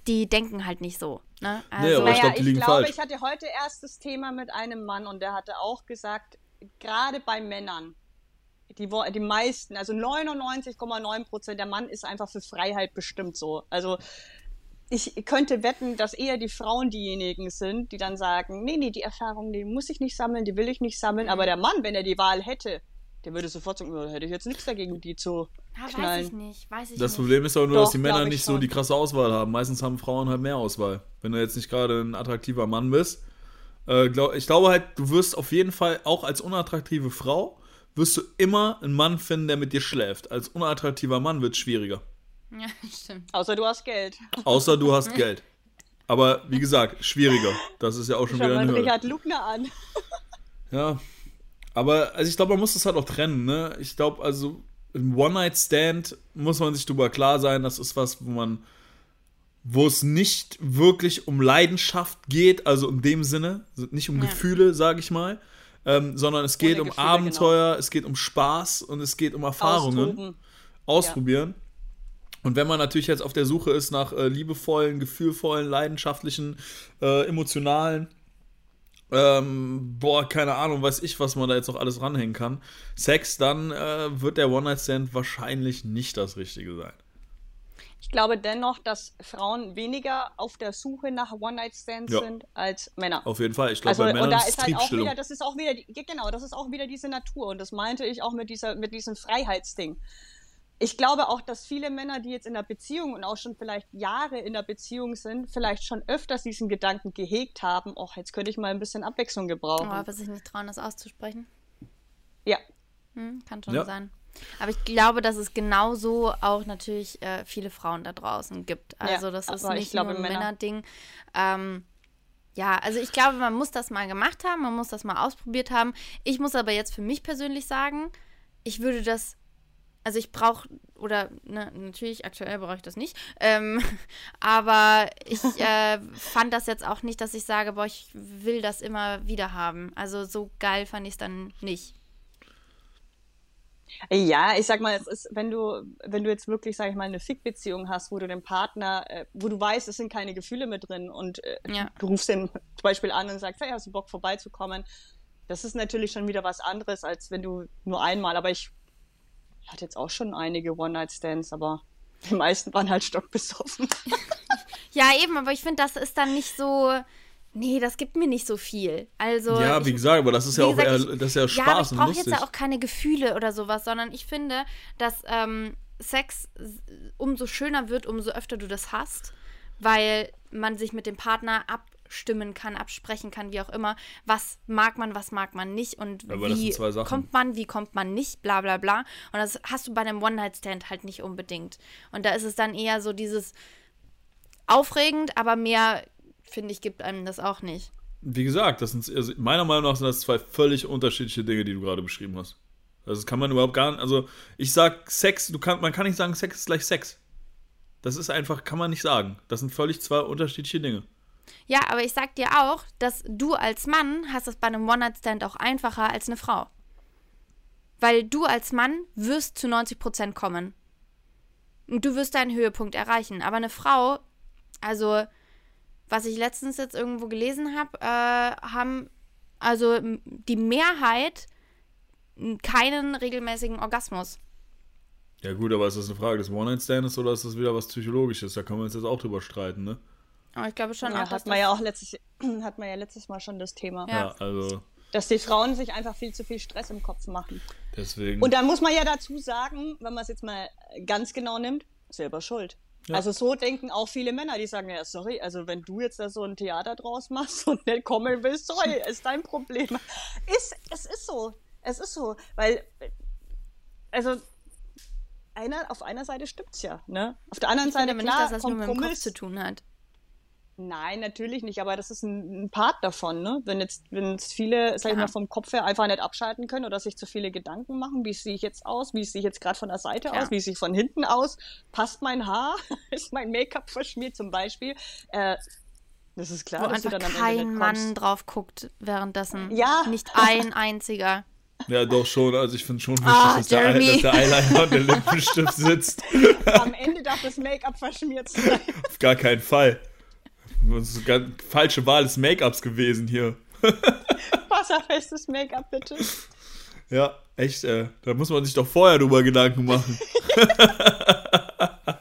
B: die denken halt nicht so. Ne? Also,
C: aber ich glaub, die liegen
A: glaube,
C: falsch.
A: ich hatte heute erst das Thema mit einem Mann und der hatte auch gesagt, gerade bei Männern, die, die meisten, also 99,9 Prozent der Mann ist einfach für Freiheit bestimmt so. Also ich könnte wetten, dass eher die Frauen diejenigen sind, die dann sagen, nee, nee, die Erfahrung, die muss ich nicht sammeln, die will ich nicht sammeln. Aber der Mann, wenn er die Wahl hätte, der würde sofort sagen, "Oh, hätte ich jetzt nichts dagegen, die zu
B: ja, weiß ich nicht, weiß ich
C: Das
B: nicht.
C: Problem ist aber nur,
A: Doch,
C: dass die Männer nicht so die krasse Auswahl haben. Meistens haben Frauen halt mehr Auswahl. Wenn du jetzt nicht gerade ein attraktiver Mann bist. Äh, glaub, ich glaube halt, du wirst auf jeden Fall auch als unattraktive Frau wirst du immer einen Mann finden, der mit dir schläft. Als unattraktiver Mann wird es schwieriger.
B: Ja, *laughs* stimmt.
A: Außer du hast Geld.
C: Außer du hast *laughs* Geld. Aber wie gesagt, schwieriger. Das ist ja auch schon
A: Schau
C: wieder
A: mal
C: eine Hürde.
A: Richard Lugner an. *laughs*
C: Ja. Aber also ich glaube, man muss das halt auch trennen, ne? Ich glaube, also im One-Night-Stand muss man sich darüber klar sein, das ist was, wo man, wo es nicht wirklich um Leidenschaft geht, also in dem Sinne, nicht um ja. Gefühle, sage ich mal, ähm, sondern es geht um Gefühle, Abenteuer, genau. es geht um Spaß und es geht um Erfahrungen. Austoben. Ausprobieren. Ja. Und wenn man natürlich jetzt auf der Suche ist nach äh, liebevollen, gefühlvollen, leidenschaftlichen, äh, emotionalen, ähm, boah, keine Ahnung, weiß ich, was man da jetzt noch alles ranhängen kann, Sex, dann äh, wird der One-Night-Stand wahrscheinlich nicht das Richtige sein.
A: Ich glaube dennoch, dass Frauen weniger auf der Suche nach One-Night-Stands ja. sind als Männer.
C: Auf jeden Fall. Ich glaube, also, bei Männern
A: und da ist halt auch wieder, das ist auch wieder, genau, das ist auch wieder diese Natur. Und das meinte ich auch mit dieser, mit diesem Freiheitsding ich glaube auch, dass viele Männer, die jetzt in der Beziehung und auch schon vielleicht Jahre in der Beziehung sind, vielleicht schon öfters diesen Gedanken gehegt haben, ach, jetzt könnte ich mal ein bisschen Abwechslung gebrauchen.
B: Aber sich nicht trauen, das auszusprechen.
A: Ja.
B: Hm, kann schon ja. sein. Aber ich glaube, dass es genauso auch natürlich äh, viele Frauen da draußen gibt. Also ja, das ist nicht glaube, nur ein Männer Männerding. Ähm, ja, also ich glaube, man muss das mal gemacht haben, man muss das mal ausprobiert haben. Ich muss aber jetzt für mich persönlich sagen, ich würde das also ich brauche, oder ne, natürlich, aktuell brauche ich das nicht, ähm, *laughs* aber ich äh, fand das jetzt auch nicht, dass ich sage, boah, ich will das immer wieder haben. Also so geil fand ich es dann nicht.
A: Ja, ich sag mal, es ist, wenn du, wenn du jetzt wirklich, sag ich mal, eine Fick-Beziehung hast, wo du den Partner, äh, wo du weißt, es sind keine Gefühle mit drin und äh, ja. du rufst den zum Beispiel an und sagst, hey, hast du Bock vorbeizukommen? Das ist natürlich schon wieder was anderes, als wenn du nur einmal, aber ich ich hatte jetzt auch schon einige One-Night-Stands, aber die meisten waren halt stockbesoffen. *laughs*
B: ja, eben, aber ich finde, das ist dann nicht so. Nee, das gibt mir nicht so viel. Also
C: ja,
B: ich,
C: wie gesagt, aber das ist ja auch
B: gesagt,
C: eher, das ist ja Spaß
B: ja, aber ich
C: brauche
B: jetzt ja auch keine Gefühle oder sowas, sondern ich finde, dass ähm, Sex umso schöner wird, umso öfter du das hast, weil man sich mit dem Partner ab abstimmen kann, absprechen kann, wie auch immer. Was mag man, was mag man nicht und Aber wie kommt man, wie kommt man nicht, bla bla bla. Und das hast du bei einem One-Night-Stand halt nicht unbedingt. Und da ist es dann eher so dieses aufregend, aber mehr, finde ich, gibt einem das auch nicht.
C: Wie gesagt, das sind also meiner Meinung nach sind das zwei völlig unterschiedliche Dinge, die du gerade beschrieben hast. Also das kann man überhaupt gar nicht. Also ich sag Sex, du kann, man kann nicht sagen, Sex ist gleich Sex. Das ist einfach, kann man nicht sagen. Das sind völlig zwei unterschiedliche Dinge.
B: Ja, aber ich sag dir auch, dass du als Mann hast es bei einem One-Night-Stand auch einfacher als eine Frau. Weil du als Mann wirst zu 90 Prozent kommen. Und du wirst deinen Höhepunkt erreichen. Aber eine Frau, also, was ich letztens jetzt irgendwo gelesen habe, äh, haben also die Mehrheit keinen regelmäßigen Orgasmus.
C: Ja, gut, aber ist das eine Frage des One-Night-Stands oder ist das wieder was Psychologisches? Da können wir uns jetzt auch drüber streiten, ne?
B: Aber ich glaube schon
A: ja, auch, hat man ja auch letztes, *clears throat* hat man ja letztes Mal schon das Thema.
C: Ja, ja also.
A: Dass die Frauen sich einfach viel zu viel Stress im Kopf machen.
C: Deswegen.
A: Und dann muss man ja dazu sagen, wenn man es jetzt mal ganz genau nimmt, selber schuld. Ja. Also so denken auch viele Männer, die sagen, ja, sorry, also wenn du jetzt da so ein Theater draus machst *laughs* und nicht kommen willst, sorry, *laughs* ist dein Problem. Ist, es ist so. Es ist so. Weil, also, einer, auf einer Seite stimmt's ja, ne? Auf der anderen
B: ich
A: Seite,
B: finde klar, nicht, dass das nur mit dem Kopf zu tun hat.
A: Nein, natürlich nicht, aber das ist ein, ein Part davon, ne? Wenn jetzt, wenn jetzt viele, sag ich mal, vom Kopf her einfach nicht abschalten können oder sich zu viele Gedanken machen, wie sehe ich jetzt aus, wie sehe ich jetzt gerade von der Seite ja. aus, wie sehe ich von hinten aus, passt mein Haar, *laughs* ist mein Make-up verschmiert zum Beispiel. Äh, das ist klar,
B: Wo dass einfach du dann am kein Ende Mann drauf guckt währenddessen.
A: Ja.
B: Nicht *laughs* ein einziger.
C: Ja, doch schon. Also ich finde schon wichtig, ah, dass, der, dass, der, Eyeliner und der *laughs* Lippenstift sitzt.
A: Am Ende darf das Make-up verschmiert sein.
C: Auf gar keinen Fall. Das ist eine ganz falsche Wahl des Make-ups gewesen hier. *laughs*
A: Wasserfestes Make-up, bitte.
C: Ja, echt, äh, da muss man sich doch vorher drüber Gedanken machen. *laughs*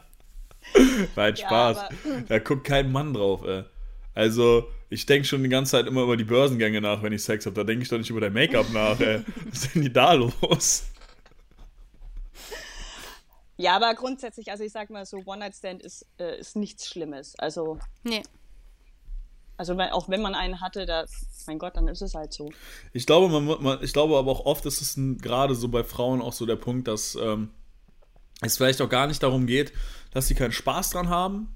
C: Nein, Spaß. Ja, da guckt kein Mann drauf, ey. Also, ich denke schon die ganze Zeit immer über die Börsengänge nach, wenn ich Sex habe. Da denke ich doch nicht über dein Make-up nach, ey. Was ist denn die da los?
A: Ja, aber grundsätzlich, also ich sag mal so, One-Night-Stand ist, äh, ist nichts Schlimmes. Also.
B: Nee.
A: Also auch wenn man einen hatte, da, mein Gott, dann ist es halt so.
C: Ich glaube, man, man ich glaube aber auch oft ist es gerade so bei Frauen auch so der Punkt, dass ähm, es vielleicht auch gar nicht darum geht, dass sie keinen Spaß dran haben,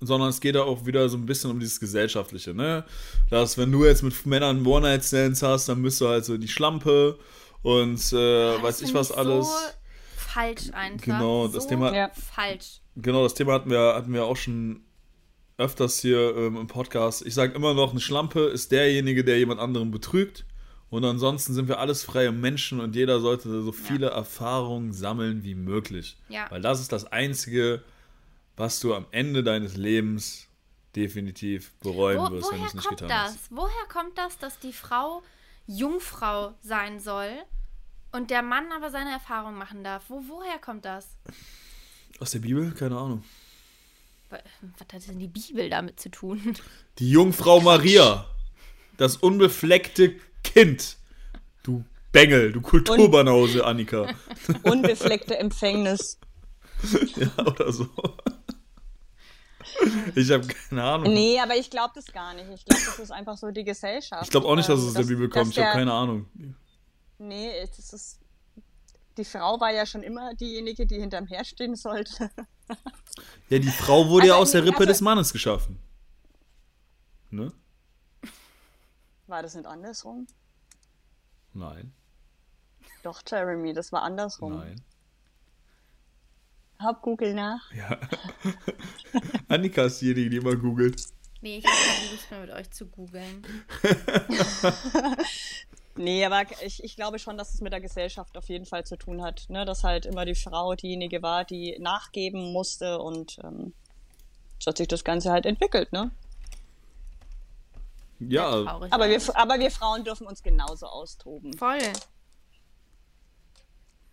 C: sondern es geht da auch wieder so ein bisschen um dieses Gesellschaftliche, ne? Dass, wenn du jetzt mit Männern One-Night-Stands hast, dann bist du halt so die Schlampe und äh,
B: Das
C: weiß ich was alles.
B: So falsch einfach.
C: Genau, das
B: so
C: Thema-
A: Ja.
B: Falsch.
C: Genau, das Thema hatten wir, hatten wir auch schon öfters hier ähm, im Podcast. Ich sage immer noch, eine Schlampe ist derjenige, der jemand anderen betrügt. Und ansonsten sind wir alles freie Menschen und jeder sollte so viele Erfahrungen sammeln wie möglich.
B: Ja.
C: Weil das ist das Einzige, was du am Ende deines Lebens definitiv bereuen
B: Wo,
C: wirst, wenn du
B: woher
C: es nicht
B: kommt
C: getan
B: das?
C: hast.
B: Woher kommt das, dass die Frau Jungfrau sein soll und der Mann aber seine Erfahrung machen darf? Wo, woher kommt das?
C: Aus der Bibel? Keine Ahnung.
B: Was hat denn die Bibel damit zu tun?
C: Die Jungfrau Maria. Das unbefleckte Kind. Du Bengel, du Kulturbanause, Annika. *laughs*
A: Unbefleckte Empfängnis.
C: Ja, oder so. Ich habe keine Ahnung.
A: Nee, aber ich glaube das gar nicht. Ich glaube, das ist einfach so die Gesellschaft.
C: Ich glaube auch nicht, dass es aus der Bibel kommt. Ich habe keine Ahnung.
A: Nee, das ist. Die Frau war ja schon immer diejenige, die hinterm Herd stehen sollte.
C: Ja, die Frau wurde ja
A: Also,
C: aus der Rippe
A: also-
C: des Mannes geschaffen. Ne?
A: War das nicht andersrum?
C: Nein,
A: Doch, Jeremy, das war andersrum.
C: nein.
A: Hab Google nach.
C: Ja. *laughs* Annika ist diejenige, die immer googelt.
B: Nee, ich habe keine Lust mehr mit euch zu googeln. *laughs*
A: Nee, aber ich, ich glaube schon, dass es mit der Gesellschaft auf jeden Fall zu tun hat. Ne? Dass halt immer die Frau diejenige war, die nachgeben musste und ähm, so hat sich das Ganze halt entwickelt, ne?
C: Ja,
B: Traurig.
A: Aber wir, aber wir Frauen dürfen uns genauso austoben.
B: Voll.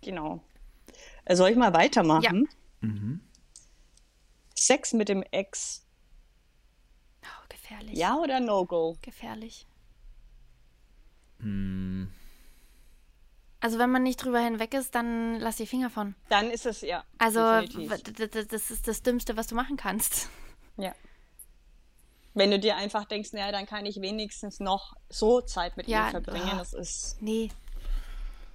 A: Genau. Äh, Soll ich mal weitermachen?
B: Ja.
A: Sex mit dem Ex,
B: Oh, gefährlich.
A: ja oder No-Go?
B: Gefährlich.
C: Hm.
B: Also wenn man nicht drüber hinweg ist, dann lass die Finger von.
A: Dann ist es ja.
B: Also das ist das Dümmste, was du machen kannst.
A: Ja. Wenn du dir einfach denkst, naja, dann kann ich wenigstens noch so Zeit mit
B: Ja,
A: ihm verbringen,
B: ah.
A: das ist
B: Nee.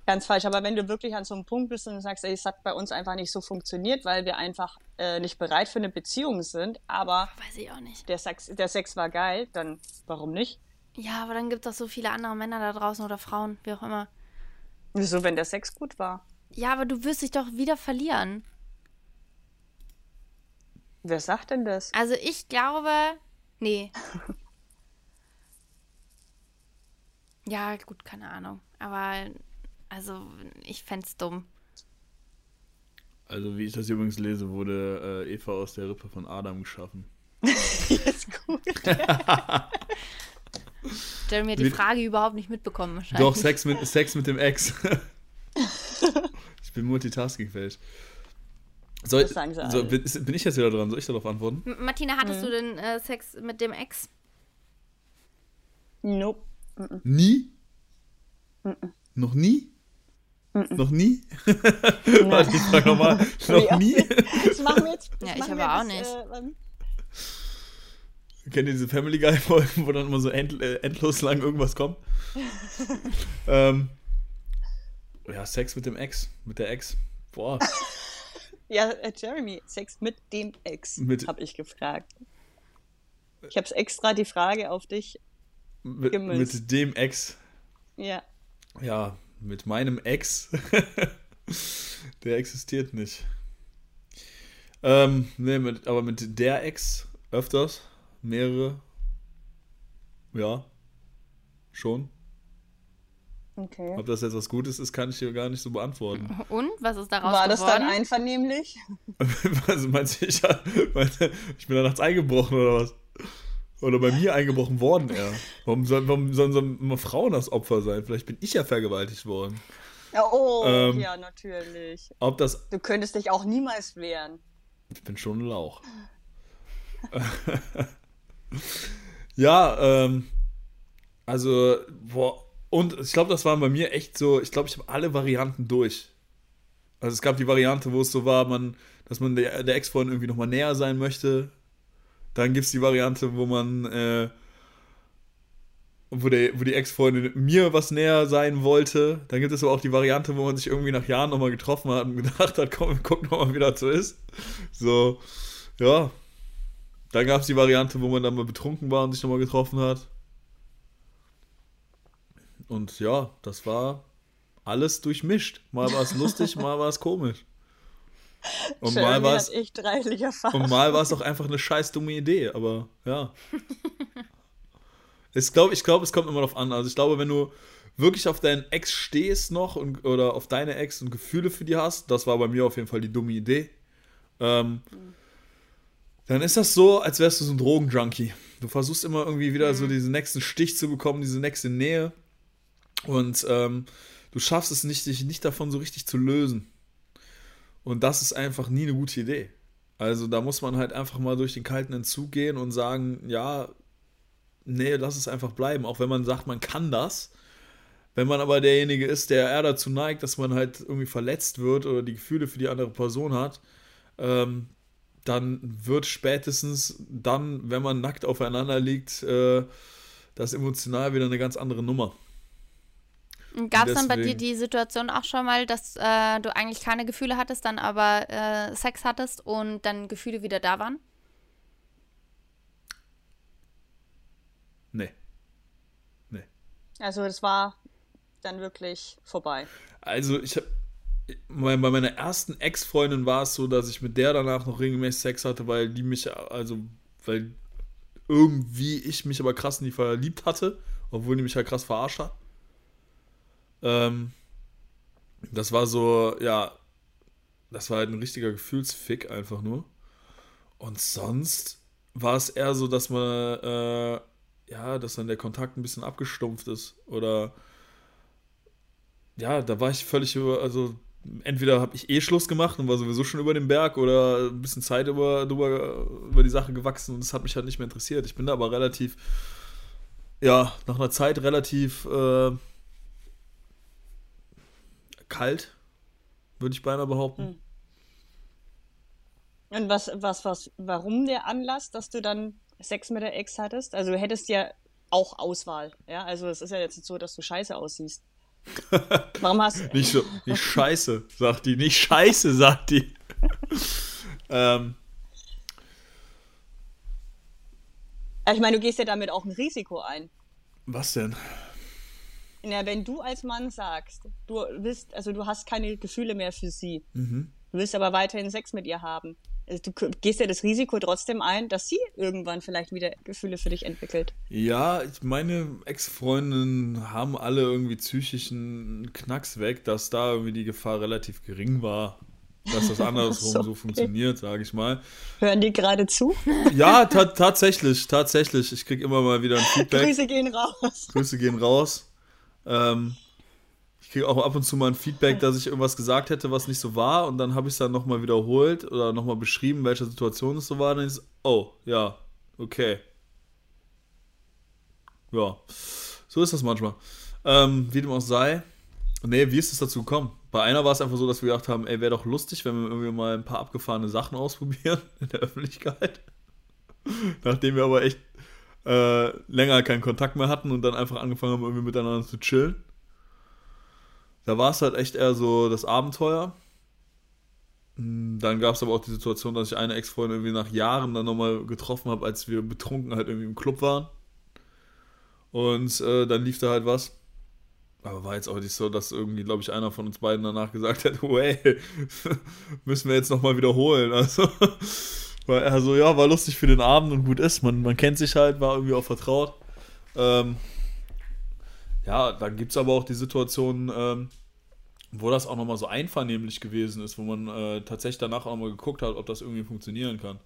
A: ganz falsch. Aber wenn du wirklich an so einem Punkt bist und sagst, ey, es hat bei uns einfach nicht so funktioniert, weil wir einfach äh, nicht bereit für eine Beziehung sind, aber
B: Weiß ich auch nicht.
A: der Sex, der Sex war geil, dann warum nicht?
B: Ja, aber dann gibt es auch so viele andere Männer da draußen oder Frauen, wie auch immer.
A: Wieso, wenn der Sex gut war?
B: Ja, aber du wirst dich doch wieder verlieren.
A: Wer sagt denn das?
B: Also ich glaube, nee. *laughs* Ja, gut, keine Ahnung. Aber also ich fänd's dumm.
C: also wie ich das übrigens lese, wurde äh, Eva aus der Rippe von Adam geschaffen. *laughs*
A: ist gut. *laughs*
B: Jeremy hat die Frage überhaupt nicht mitbekommen wahrscheinlich.
C: Doch, Sex mit, Sex mit dem Ex. ich bin multitaskingfähig. Soll,
A: Das sagen sie
C: so, bin, ich jetzt wieder dran? Soll ich darauf antworten?
B: M- Martina, hattest du denn äh, Sex mit dem Ex?
A: Nope.
C: Nie? Noch nie? Noch nie? *laughs* Warte, ich frag nochmal. *laughs* Noch nie?
A: Machen wir jetzt. Das
B: Ja, ich aber auch nicht.
A: Äh,
C: Kennt ihr diese Family Guy Folgen, wo dann immer so end, äh, endlos lang irgendwas kommt? *laughs* ähm, ja, Sex mit dem Ex, mit der Ex. Boah, *laughs*
A: ja, äh, Jeremy, Sex mit dem Ex, habe ich gefragt. Ich habe extra die Frage auf dich.
C: mit,
A: Gemüse.
C: mit dem Ex.
A: Ja.
C: Ja, mit meinem Ex. *laughs* der existiert nicht. Ähm, nee, mit, aber mit der Ex öfters. Mehrere. Ja. Schon.
A: Okay.
C: Ob das jetzt was Gutes ist, kann ich dir gar nicht so beantworten. *laughs*
B: Und? Was ist daraus
A: War das dann
B: geworden?
A: einvernehmlich? *laughs*
C: Also meinst du, ich, ich bin da nachts eingebrochen oder was? Oder bei mir eingebrochen worden eher. Warum, soll, warum sollen so immer Frauen das Opfer sein? Vielleicht bin ich ja vergewaltigt worden.
A: Ja, oh,
C: Ähm.
A: ja, natürlich.
C: Ob das.
A: Du könntest dich auch niemals wehren.
C: Ich bin schon ein Lauch. *laughs* ja, ähm. Also, boah. Und ich glaube, das waren bei mir echt so. Ich glaube, ich habe alle Varianten durch. Also, es gab die Variante, wo es so war, man, dass man der, der Ex-Freundin irgendwie nochmal näher sein möchte. Dann gibt es die Variante, wo man. Äh, wo, der, wo die Ex-Freundin mir was näher sein wollte. Dann gibt es aber auch die Variante, wo man sich irgendwie nach Jahren nochmal getroffen hat und gedacht hat, komm, guck nochmal, wie das so ist. So, ja. Dann gab es die Variante, wo man dann mal betrunken war und sich nochmal getroffen hat. Und ja, das war alles durchmischt. Mal war es lustig, mal war es komisch. Und
A: Schön,
C: mal war es
A: echt reichlich erfahren.
C: und mal war es auch einfach eine scheiß dumme Idee, aber ja. Ich glaube, ich glaub, es kommt immer darauf an. Also ich glaube, wenn du wirklich auf deinen Ex stehst noch und, oder auf deine Ex und Gefühle für die hast, das war bei mir auf jeden Fall die dumme Idee, ähm, dann ist das so, als wärst du so ein Drogenjunkie. Du versuchst immer irgendwie wieder so diesen nächsten Stich zu bekommen, diese nächste Nähe. Und ähm, du schaffst es nicht, dich nicht davon so richtig zu lösen. Und das ist einfach nie eine gute Idee. Also da muss man halt einfach mal durch den kalten Entzug gehen und sagen, ja, nee, lass es einfach bleiben. Auch wenn man sagt, man kann das. Wenn man aber derjenige ist, der eher dazu neigt, dass man halt irgendwie verletzt wird oder die Gefühle für die andere Person hat, ähm, dann wird spätestens dann, wenn man nackt aufeinander liegt, äh, das emotional wieder eine ganz andere Nummer.
B: Gab es dann bei dir die Situation auch schon mal, dass äh, du eigentlich keine Gefühle hattest, dann aber äh, Sex hattest und dann Gefühle wieder da waren?
C: Nee. Nee.
A: Also es war dann wirklich vorbei.
C: Also ich habe bei meiner ersten Ex-Freundin war es so, dass ich mit der danach noch regelmäßig Sex hatte, weil die mich, also, weil irgendwie ich mich aber krass in die verliebt hatte, obwohl die mich halt krass verarscht hat. Ähm, das war so, ja, das war halt ein richtiger Gefühlsfick einfach nur. Und sonst war es eher so, dass man, äh, ja, dass dann der Kontakt ein bisschen abgestumpft ist oder ja, da war ich völlig über, also entweder habe ich eh Schluss gemacht und war sowieso schon über den Berg oder ein bisschen Zeit über, drüber, über die Sache gewachsen und es hat mich halt nicht mehr interessiert. Ich bin da aber relativ, ja, nach einer Zeit relativ äh, kalt, würde ich beinahe behaupten.
A: Und was, was, was, warum der Anlass, dass du dann Sex mit der Ex hattest? Also du hättest ja auch Auswahl, ja? Also es ist ja jetzt nicht so, dass du scheiße aussiehst. Warum hast du... *laughs*
C: Nicht so, nicht scheiße, sagt die, nicht scheiße, sagt die. *laughs* ähm,
A: Also ich meine, du gehst ja damit auch ein Risiko ein.
C: was denn?
A: Ja, wenn du als Mann sagst, du willst, also du hast keine Gefühle mehr für sie, du willst aber weiterhin Sex mit ihr haben, du k- gehst ja das Risiko trotzdem ein, dass sie irgendwann vielleicht wieder Gefühle für dich entwickelt.
C: Ja, ich- meine Ex-Freundinnen haben alle irgendwie psychischen Knacks weg, dass da irgendwie die Gefahr relativ gering war, dass das *laughs* andersrum
A: so,
C: so funktioniert, sage ich mal.
A: Hören die gerade zu?
C: Ja, ta tatsächlich, tatsächlich. Ich kriege immer mal wieder ein *laughs* Feedback.
A: Grüße gehen raus.
C: Grüße gehen raus. Ähm, ich kriege auch ab und zu mal ein Feedback, dass ich irgendwas gesagt hätte, was nicht so war. Und dann habe ich es dann nochmal wiederholt oder nochmal beschrieben, welche Situation es so war. Dann ist es, oh, ja, okay. Ja, so ist das manchmal. Ähm, wie dem auch sei. Nee, wie ist es dazu gekommen? Bei einer war es einfach so, dass wir gedacht haben, ey, wäre doch lustig, wenn wir irgendwie mal ein paar abgefahrene Sachen ausprobieren *laughs* in der Öffentlichkeit. Nachdem wir aber echt äh, länger keinen Kontakt mehr hatten und dann einfach angefangen haben, irgendwie miteinander zu chillen. Da war es halt echt eher so das Abenteuer. Mm, Dann gab es aber auch die Situation, dass ich eine Ex-Freundin irgendwie nach Jahren dann nochmal getroffen habe, als wir betrunken halt irgendwie im Club waren. Und äh, dann lief da halt was. Aber war jetzt auch nicht so, dass irgendwie, glaube ich, einer von uns beiden danach gesagt hätte, oh ey, müssen wir jetzt nochmal wiederholen. Also, *laughs* er so, ja, war lustig für den Abend und gut ist. Man, man kennt sich halt, war irgendwie auch vertraut. Ähm, ja, dann gibt es aber auch die Situation, ähm, wo das auch nochmal so einvernehmlich gewesen ist, wo man äh, tatsächlich danach auch mal geguckt hat, ob das irgendwie funktionieren kann.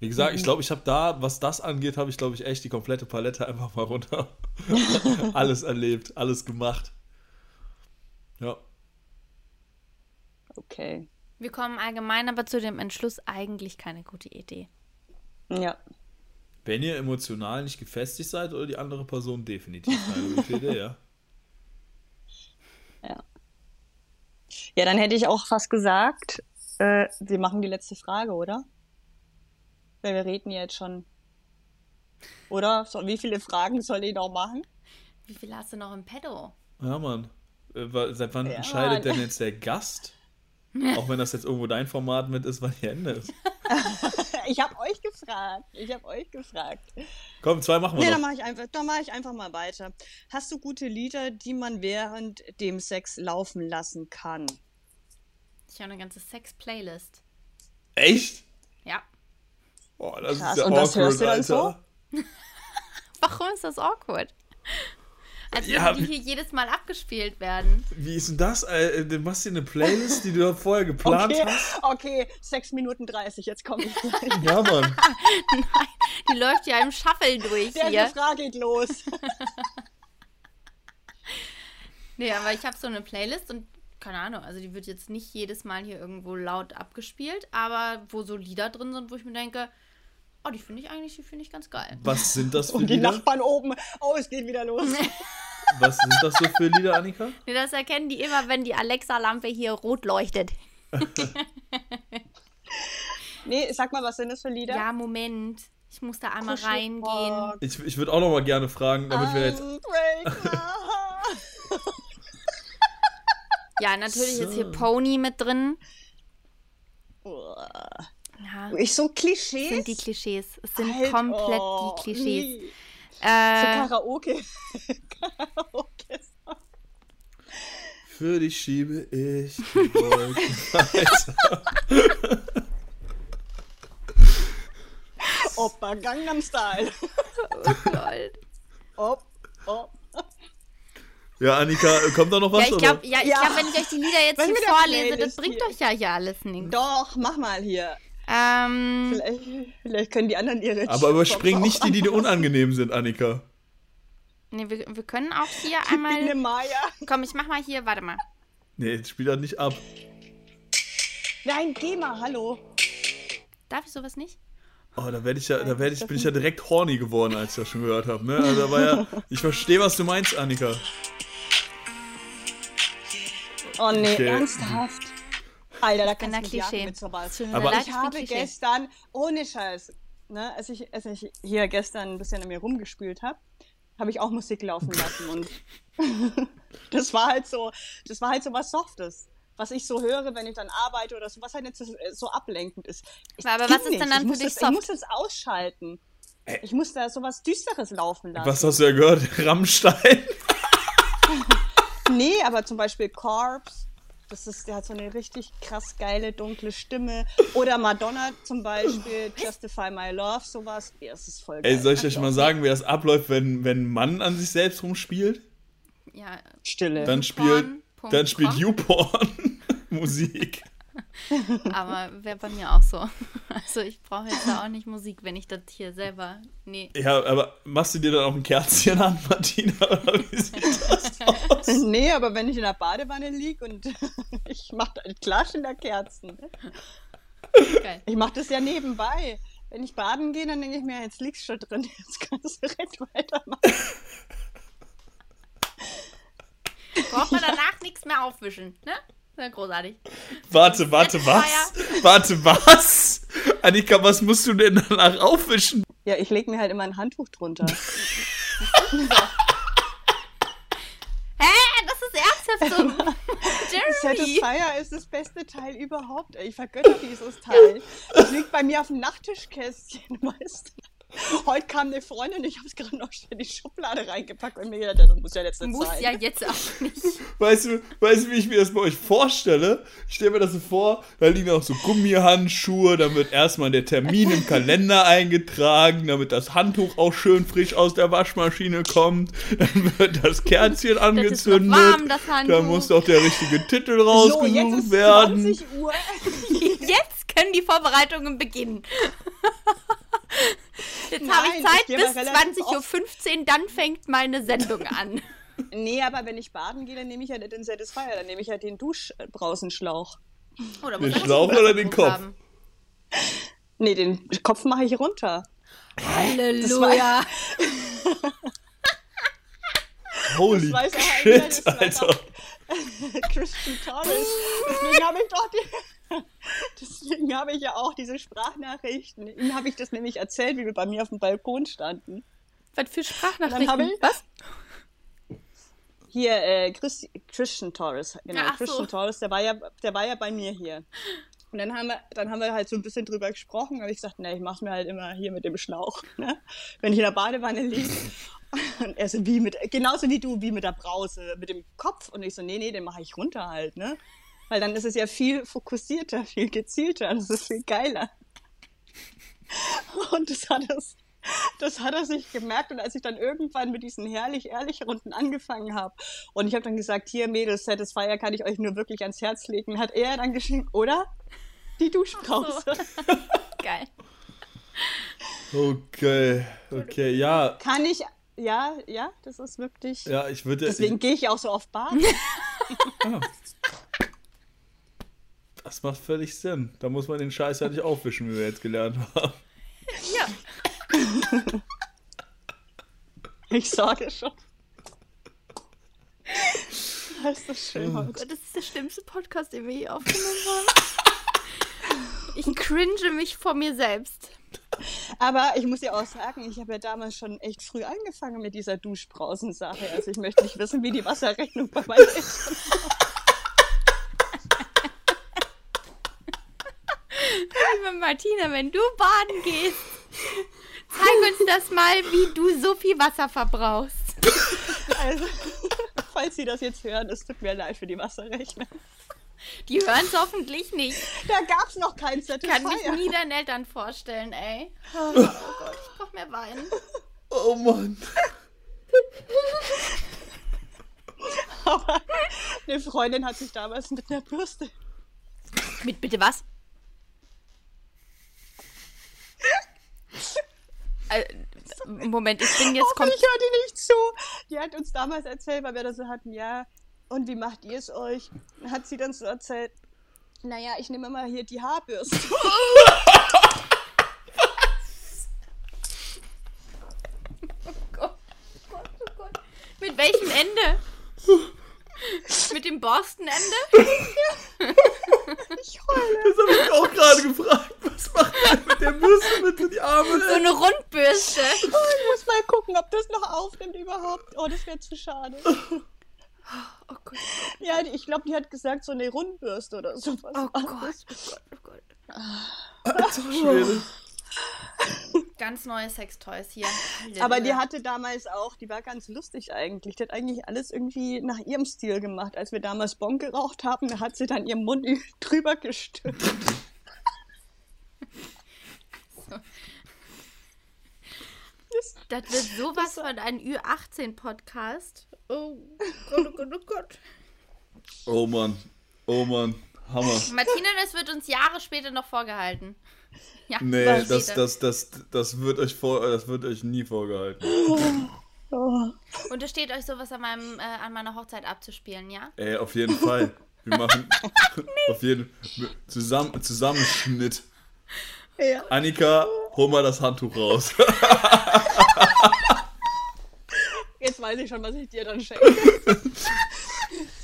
C: Wie gesagt, ich glaube, ich habe da, was das angeht, habe ich, glaube ich, echt die komplette Palette einfach mal runter. *laughs* alles erlebt, alles gemacht. Ja.
A: Okay.
B: Wir kommen allgemein aber zu dem Entschluss, eigentlich keine gute Idee.
A: Ja.
C: Wenn ihr emotional nicht gefestigt seid oder die andere Person definitiv eine gute Idee, ja.
A: Ja. Ja, dann hätte ich auch fast gesagt, äh, wir machen die letzte Frage, oder? Weil wir reden ja jetzt schon. Oder? So, wie viele Fragen soll ich noch machen?
B: Wie viel hast du noch im Pedo?
C: Ja, Mann. Äh, Seit wann
A: Ja,
C: entscheidet
A: Mann.
C: denn jetzt der Gast? *laughs* Auch wenn das jetzt irgendwo dein Format mit ist, wann die Ende ist. *laughs*
A: ich habe euch gefragt. Ich habe euch gefragt.
C: Komm, zwei machen wir
A: Nee,
C: noch.
A: dann mache ich, einfach, dann mach ich einfach mal weiter. Hast du gute Lieder, die man während dem Sex laufen lassen kann?
B: Ich habe eine ganze Sex-Playlist.
C: Echt?
B: Ja.
C: Oh, das
A: Krass,
C: ist ja
A: und was
C: awkward,
A: hörst du dann
C: Alter. *laughs*
B: Warum ist das awkward? Als
C: Ja,
B: würden die
C: wie-
B: hier jedes Mal abgespielt werden.
C: Wie ist denn das? Äh, Du machst dir eine Playlist, die du vorher geplant
A: Okay,
C: hast?
A: okay, 6 Minuten 30, jetzt komme ich gleich. *laughs*
C: Ja, Mann.
B: Die läuft ja im Shuffle durch
A: Der
B: hier.
A: Refrain geht los. *laughs*
B: Nee, aber ich habe so eine Playlist und keine Ahnung, also die wird jetzt nicht jedes Mal hier irgendwo laut abgespielt, aber wo so Lieder drin sind, wo ich mir denke, oh, die finde ich eigentlich, die finde ich ganz geil.
C: Was sind das *laughs* für
A: Und die
C: Lieder?
A: Nachbarn oben. Oh, es geht wieder los. *laughs*
C: Was sind das so für Lieder, Annika?
B: Nee, das erkennen die immer, wenn die Alexa-Lampe hier rot leuchtet. *laughs*
A: Nee, sag mal, was sind das für Lieder?
B: Ja, Moment. Ich muss da einmal
A: Kuschelrock.
B: reingehen.
C: Ich, ich würde auch noch mal gerne fragen, damit wir jetzt.
B: Ja, natürlich
C: So.
B: ist hier Pony mit drin. Ja,
A: Ich so Klischees.
B: sind die Klischees. Es sind
A: Halt,
B: komplett
A: oh,
B: die Klischees.
A: nee. So
B: Äh,
A: Karaoke. *laughs* Karaoke.
C: Für dich schiebe ich die Wolken *laughs* weiter.
A: Opa Gangnam Style.
B: lol.
A: Op, op.
C: Ja, Annika, kommt da noch was?
B: Ja, ich glaube, ja, ich
A: Ja.
B: glaub, wenn ich euch die Lieder jetzt hier vorlese, das bringt
A: hier?
B: euch ja hier alles nichts.
A: Doch, mach mal hier.
B: Ähm,
A: Vielleicht, vielleicht können die anderen ihre
C: Aber überspring nicht die, die dir unangenehm sind, Annika.
B: nee, wir, wir können auch hier
A: Ich bin eine
B: einmal.
A: Maya.
B: Komm, ich mach mal hier, warte mal.
C: Nee, spiel das nicht ab.
A: Nein, geh mal, hallo.
B: Darf ich sowas nicht?
C: Oh, da werde ich ja, da werde ich, bin ich ja direkt horny geworden, als ich das schon gehört habe. Ne? Also da war ja, ich verstehe, was du meinst, Annika.
A: Oh nee,
C: Okay.
A: ernsthaft. Alter, da mich jagen
B: Klischee.
A: mit sowas.
B: Mir
C: Aber-
A: Ich habe gestern, ohne Scheiß, ne, als, ich, als ich hier gestern ein bisschen an mir rumgespült habe, habe ich auch Musik laufen lassen und *laughs* das war halt so, das war halt so was Softes. Was ich so höre, wenn ich dann arbeite oder so, was halt nicht so, so ablenkend ist. Ich,
B: Aber was ist denn dann
A: ich
B: für
A: muss
B: dich
A: das, Ich muss das ausschalten. Ich muss da so was Düsteres laufen lassen.
C: Was hast du ja gehört? *laughs* Rammstein? *laughs*
A: Nee, aber zum Beispiel Corpse. Das ist, der hat so eine richtig krass geile, dunkle Stimme. Oder Madonna zum Beispiel, Justify My Love, sowas. Ja, das ist voll geil.
C: Ey, soll ich euch mal sagen, wie das abläuft, wenn, wenn ein Mann an sich selbst rumspielt?
B: Ja,
A: Stille.
C: Dann spielt, dann spielt YouPorn *laughs* Musik. *laughs*
B: aber wäre bei mir auch so. *laughs* Also ich brauche jetzt da auch nicht Musik, wenn ich das hier selber. Nee.
C: Ja, aber machst du dir dann auch ein Kerzchen an, Martina? *laughs* Oder wie sieht das aus?
A: nee, aber wenn ich in der Badewanne lieg und ich mach da klar schon da Kerzen.
B: Geil.
A: Ich mach das ja nebenbei. Wenn ich baden gehe, dann denke ich mir, jetzt liegst du schon drin, jetzt kannst du direkt weitermachen.
B: Braucht man danach nichts mehr aufwischen, ne? Sehr großartig.
C: Warte, warte, was? Warte, was? Annika, was musst du denn danach aufwischen?
A: Ja, ich leg mir halt immer ein Handtuch drunter. *laughs*
B: Hä? Das ist ernsthaft so. *laughs* Jeremy!
A: Satisfier ist das beste Teil überhaupt. Ich vergötter dieses Teil. Das liegt bei mir auf dem Nachttischkästchen, *laughs* weißt du. Heute kam eine Freundin, ich habe es gerade noch schnell in die Schublade reingepackt und mir gedacht, das muss ja jetzt nicht
B: Muss
A: sein.
B: ja jetzt auch nicht.
C: Weißt du, weißt du, wie ich mir das bei euch vorstelle? Ich stelle mir das so vor, da liegen auch so Gummihandschuhe, dann wird erstmal der Termin im Kalender eingetragen, damit das Handtuch auch schön frisch aus der Waschmaschine kommt. Dann wird das Kerzchen
B: Das ist noch
C: angezündet.
B: warm, das Handtuch.
C: Dann muss doch der richtige Titel
A: so,
C: rausgesucht
A: jetzt ist
C: werden.
A: 20 Uhr. *laughs*
B: Jetzt können die Vorbereitungen beginnen. Jetzt habe ich Zeit
A: ich
B: bis
A: mal relativ
B: 20.15 Uhr, dann fängt meine Sendung an. *laughs*
A: Nee, aber wenn ich baden gehe, dann nehme ich ja nicht den Satisfier, dann nehme ich ja den Duschbrausenschlauch.
B: Oh, da
C: Den Schlauch oder den Kopf?
B: haben.
A: Nee, den Kopf mache ich runter.
B: Halleluja. *laughs*
C: Holy
A: Das weiß halt
C: shit,
A: weiß
C: Alter. *laughs*
A: Christian Torres. Deswegen habe ich doch die. *laughs* Deswegen habe ich ja auch diese Sprachnachrichten. Ihm habe ich das nämlich erzählt, wie wir bei mir auf dem Balkon standen.
B: Was für Sprachnachrichten?
A: ich-
B: Was?
A: Hier, äh, Chris, Christian Torres, genau.
B: Ach so.
A: Christian Torres, der war ja, der war ja bei mir hier. Und dann haben wir, dann haben wir halt so ein bisschen drüber gesprochen. habe ich gesagt, ne, ich mache mir halt immer hier mit dem Schlauch, ne? wenn ich in der Badewanne liege. Und er so, wie mit, genauso wie du, wie mit der Brause, mit dem Kopf. Und ich so, nee, nee, den mache ich runter halt, ne? Weil dann ist es ja viel fokussierter, viel gezielter, das ist viel geiler. Und das hat es, das hat er sich gemerkt. Und als ich dann irgendwann mit diesen herrlich ehrlich Runden angefangen habe und ich habe dann gesagt, hier Mädels, Satisfier kann ich euch nur wirklich ans Herz legen, hat er dann geschrieben, oder? Die Duschbrause. So. *laughs*
B: Geil.
C: Okay, okay, ja.
A: Kann ich, ja, ja, das ist wirklich.
C: Ja, ich würde.
A: Deswegen gehe ich auch so oft baden. *laughs*
C: ah. Das macht völlig Sinn. Da muss man den Scheiß ja nicht aufwischen, wie wir jetzt gelernt haben.
B: Ja.
A: Ich sage schon. Das ist das schön heute.
B: Das ist der schlimmste Podcast, den wir hier aufgenommen haben. Ich cringe mich vor mir selbst.
A: Aber ich muss ja auch sagen, ich habe ja damals schon echt früh angefangen mit dieser Duschbrausen-Sache. Also ich möchte nicht wissen, wie die Wasserrechnung bei meinen Eltern war.
B: Liebe Martina, wenn du baden gehst, zeig uns das mal, wie du so viel Wasser verbrauchst.
A: Also, *laughs* falls Sie das jetzt hören, es tut mir leid für die Wasserrechnung.
B: Die hören es hoffentlich nicht.
A: Da gab es noch kein Satisfier.
B: Kann mich nie deinen Eltern vorstellen, ey. Oh, oh Gott, ich brauch mehr Wein.
C: Oh Mann.
A: Aber eine Freundin hat sich damals mit einer Bürste.
B: Mit bitte was? Äh, Moment, ich bin jetzt
A: kommt. Ich höre die nicht zu. Die hat uns damals erzählt, weil wir das so hatten, ja. Und wie macht ihr es euch? Hat sie dann so erzählt, naja, ich nehme immer hier die Haarbürste. *laughs*
B: oh Gott, oh Gott, oh Gott. Mit welchem Ende? *laughs* Mit dem Borstenende? *laughs*
A: ich heule.
C: Das habe ich auch gerade gefragt. Was macht man mit der Bürste mit die Arme?
B: So eine Rundbürste.
A: Oh, ich muss mal gucken, ob das noch aufnimmt überhaupt. Oh, das wäre zu schade.
B: Oh Gott.
A: Ja, ich glaube, die hat gesagt, so eine Rundbürste oder sowas.
B: Oh Gott, oh Gott, oh Gott.
C: Alter Schwede. *laughs*
B: Ganz neue Sextoys hier.
A: Aber die hatte damals auch, die war ganz lustig eigentlich. Die hat eigentlich alles irgendwie nach ihrem Stil gemacht. Als wir damals Bon geraucht haben, da hat sie dann ihren Mund *laughs* drüber gestülpt.
B: Das wird sowas von einem Ü18-Podcast. Oh Gott, oh Gott, oh Gott.
C: Oh Mann, oh Mann, Hammer.
B: Martina, das wird uns Jahre später noch vorgehalten.
C: Ja, nee, das, das, das, das, wird euch vor, das wird euch nie vorgehalten.
B: Oh. Und es steht euch sowas an, meinem, äh, an meiner Hochzeit abzuspielen, ja?
C: Ey, auf jeden *laughs* Fall. Wir machen *laughs* auf jeden Zusammen, Zusammenschnitt. Ja. Annika, hol mal das Handtuch raus. *laughs*
A: Jetzt weiß ich schon, was ich dir dann schenke.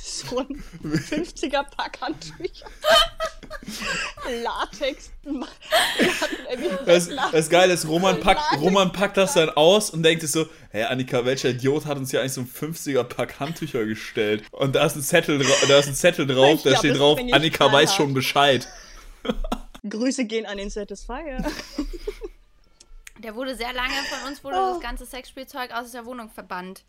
A: so ein 50er Pack Handtücher. Latex.
C: Das, das Geile ist, Roman packt, Roman packt das dann aus und denkt sich so, hey Annika, welcher Idiot hat uns hier eigentlich so ein 50er Pack Handtücher gestellt? Und da ist ein Zettel, da ist ein Zettel drauf, da steht drauf, Annika weiß schon Bescheid.
A: Grüße gehen an den Satisfier.
B: Der wurde sehr lange von uns, wurde oh. das ganze Sexspielzeug aus der Wohnung verbannt.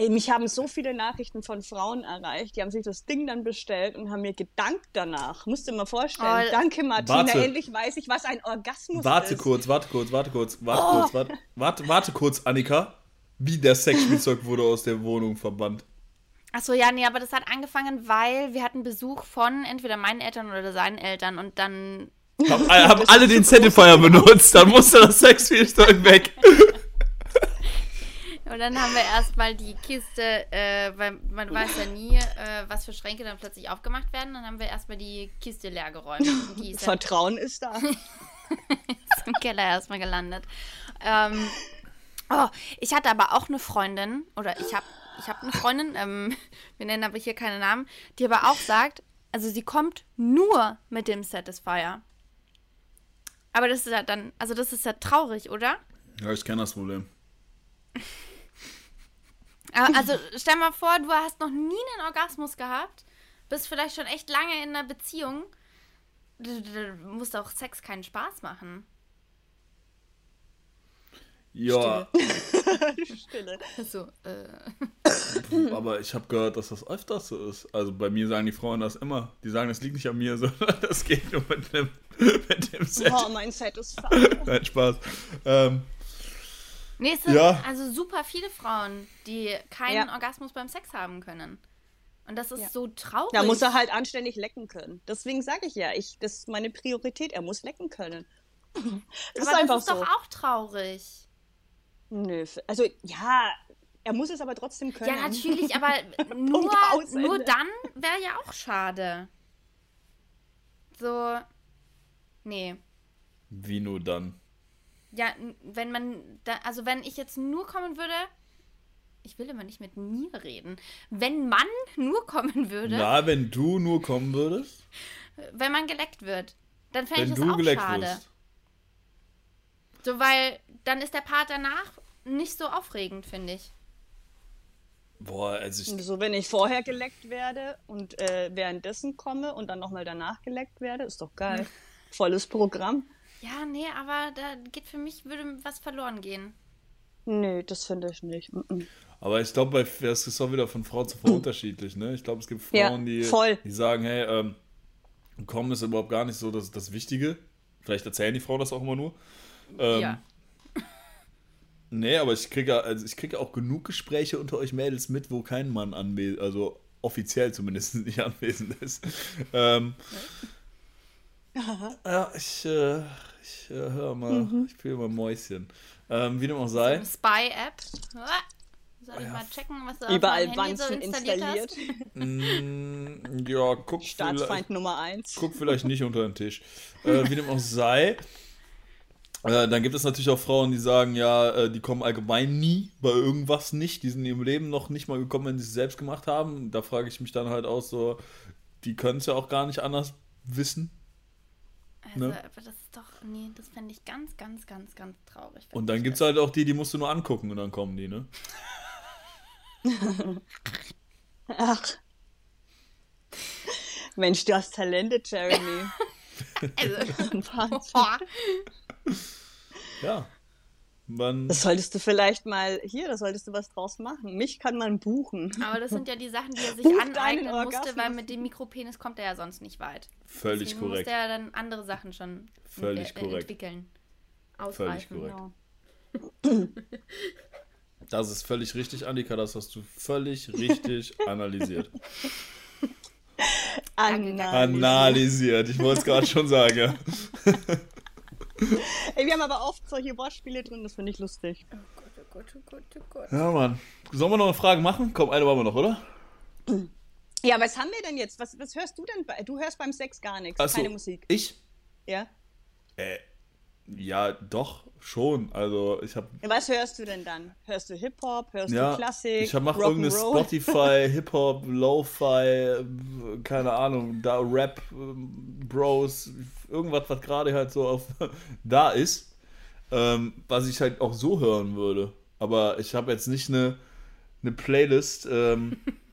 A: Ey, mich haben so viele Nachrichten von Frauen erreicht, die haben sich das Ding dann bestellt und haben mir gedankt danach. Musst du dir mal vorstellen. Oh, Danke, Martina. Warte. Endlich weiß ich, was ein Orgasmus
C: warte
A: ist.
C: Warte kurz, warte kurz, warte kurz, warte oh. kurz, warte, warte, warte kurz, Annika. Wie der Sexspielzeug wurde aus der Wohnung verbannt.
B: Achso, ja, nee, aber das hat angefangen, weil wir hatten Besuch von entweder meinen Eltern oder seinen Eltern und dann.
C: Haben, haben alle den Zettelfeuer benutzt, dann musste das Sexspielzeug weg. *laughs*
B: Und dann haben wir erstmal die Kiste, äh, weil man weiß ja nie, äh, was für Schränke dann plötzlich aufgemacht werden. Dann haben wir erstmal die Kiste leer geräumt. *laughs*
A: Ist Vertrauen ist da.
B: ist *laughs* im Keller erstmal gelandet. Ähm, oh, ich hatte aber auch eine Freundin, oder ich habe ich hab eine Freundin, ähm, *laughs* wir nennen aber hier keine Namen, die aber auch sagt, also sie kommt nur mit dem Satisfier. Aber das ist ja dann, also das ist ja traurig, oder?
C: Ja, ich kenne das Problem.
B: Also stell mal vor, du hast noch nie einen Orgasmus gehabt, bist vielleicht schon echt lange in einer Beziehung da, da muss doch Sex keinen Spaß machen.
C: Ja,
A: Stille. *laughs*
B: So, äh.
C: aber ich habe gehört, dass das öfters so ist. Also bei mir sagen die Frauen das immer. Die sagen, das liegt nicht an mir, *laughs* sondern das geht nur mit dem, mit dem Set.
A: Oh, mein Set ist *laughs* faul.
C: Nein, Spaß. Ähm,
B: Nee, es sind
C: Ja.
B: also super viele Frauen, die keinen
A: Ja.
B: Orgasmus beim Sex haben können. Und das ist
A: Ja.
B: so traurig.
A: Da muss er halt anständig lecken können. Deswegen sage ich ja, ich, das ist meine Priorität. Er muss lecken können. Das
B: Aber
A: ist einfach
B: das ist
A: so.
B: doch auch traurig.
A: Nö, also ja, er muss es aber trotzdem können.
B: Ja, natürlich, aber *laughs* nur, nur dann wäre ja auch schade. So, nee.
C: wie nur dann?
B: Ja, wenn man, da, also wenn ich jetzt nur kommen würde, ich will immer nicht mit mir reden. Wenn man nur kommen würde,
C: Na, wenn du nur kommen würdest?
B: wenn man geleckt wird, dann fände ich
C: Wenn
B: das
C: du
B: auch
C: geleckt
B: schade.
C: wirst.
B: So, weil dann ist der Part danach nicht so aufregend, finde ich.
C: Boah, also ich,
A: So, wenn ich vorher geleckt werde und äh, währenddessen komme und dann nochmal danach geleckt werde, ist doch geil. *laughs* Volles Programm.
B: Ja, nee, aber da geht für mich, würde was verloren gehen.
A: Nö, das finde ich nicht. Mm -mm.
C: Aber ich glaube, das ist auch wieder von Frau zu Frau *clears throat* unterschiedlich. Ne? Ich glaube, es gibt
A: Ja,
C: Frauen, die,
A: voll.
C: die sagen, hey, ähm, kommen ist überhaupt gar nicht so das, das Wichtige. Vielleicht erzählen die Frauen das auch immer nur. Ähm,
B: ja. *laughs*
C: Nee, aber ich kriege ja- also ich kriege auch genug Gespräche unter euch Mädels mit, wo kein Mann anwesend, also offiziell zumindest *laughs* nicht anwesend ist. Ähm, ja, ich, äh, ich äh, höre mal,
A: Mhm.
C: ich spiele mal Mäuschen. Ähm, wie dem auch sei.
B: Spy-App. Soll ich
C: Ja.
B: mal checken, was du auf
A: Überall
B: meinem Handy so
A: Wanzen
B: installiert,
A: installiert.
B: hast? *laughs*
C: Mm, ja, guck vielleicht,
A: Staatsfeind Nummer eins.
C: guck vielleicht nicht unter den Tisch. Äh, wie dem auch sei. Äh, dann gibt es natürlich auch Frauen, die sagen, ja, äh, die kommen allgemein nie bei irgendwas nicht. Die sind in ihrem Leben noch nicht mal gekommen, wenn sie es selbst gemacht haben. Da frage ich mich dann halt auch so, die können es ja auch gar nicht anders wissen.
B: Also,
C: Ne?
B: aber das ist doch, nee, das fände ich ganz, ganz, ganz, ganz traurig.
C: Und dann gibt es halt auch die, die musst du nur angucken und dann kommen die, ne?
A: Ach. Mensch, du hast Talente, Jeremy. *laughs*
B: Also,
A: Wahnsinn.
C: Ja. Man,
A: Das solltest du vielleicht mal, hier, da solltest du was draus machen. Mich kann man buchen.
B: aber das sind ja die Sachen, die er sich
A: Buch deinen
B: aneignen musste, weil mit dem Mikropenis kommt er ja sonst nicht weit.
C: völlig
B: Deswegen
C: korrekt.
B: musste er dann andere Sachen schon
C: Völlig
B: äh,
C: korrekt.
B: entwickeln.
C: Völlig
B: Ausreifen.
C: korrekt. Das ist völlig richtig, Annika, das hast du völlig richtig *laughs* analysiert.
A: Anna.
C: Analysiert, ich wollte es gerade schon sagen. *laughs* *laughs*
A: Ey, wir haben aber oft solche Wortspiele drin, das finde ich lustig.
B: Oh Gott, oh Gott, oh Gott, oh Gott.
C: Ja, Mann. Sollen wir noch eine Frage machen? Komm, eine machen wir noch, oder? *clears throat*
A: Ja, was haben wir denn jetzt? Was, was hörst du denn? Bei, du hörst beim Sex gar nichts,
C: Achso,
A: keine Musik.
C: Ich?
A: Ja?
C: Äh, ja, doch, schon. Also, ich habe
A: Ja, Was hörst du denn dann? Hörst du Hip-Hop? Hörst
C: ja,
A: du Klassik?
C: ich mache irgendeine? Spotify, *laughs* Hip-Hop, Lo-Fi, äh, keine Ahnung, da Rap, Bros, irgendwas, was gerade halt so auf *laughs* da ist, ähm, was ich halt auch so hören würde. Aber ich habe jetzt nicht eine, eine Playlist. Ähm, *laughs*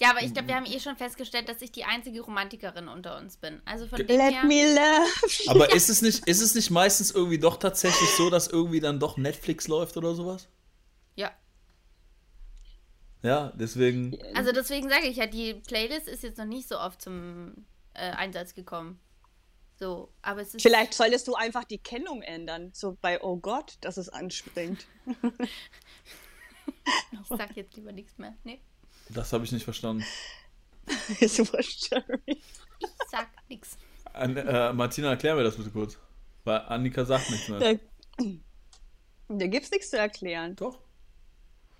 B: Ja, aber ich glaube, wir haben eh schon festgestellt, dass ich die einzige Romantikerin unter uns bin. Also von dem
A: Let
B: her,
A: me love.
C: aber ist es nicht, ist es nicht meistens irgendwie doch tatsächlich so, dass irgendwie dann doch Netflix läuft oder sowas?
B: ja.
C: Ja, deswegen.
B: Also deswegen sage ich ja, die Playlist ist jetzt noch nicht so oft zum äh, Einsatz gekommen. So, aber es ist.
A: Vielleicht solltest du einfach die Kennung ändern. So bei Oh Gott, dass es anspringt. *laughs*
B: Ich sag jetzt lieber nichts mehr. Nee,
C: Das habe ich nicht verstanden. *laughs*
A: Ist Jeremy.
B: ich sag nichts.
C: An, äh, Martina, erklär mir das bitte kurz. Weil Annika sagt nichts mehr.
A: Da, *clears throat* da gibt's nichts zu erklären.
C: Doch.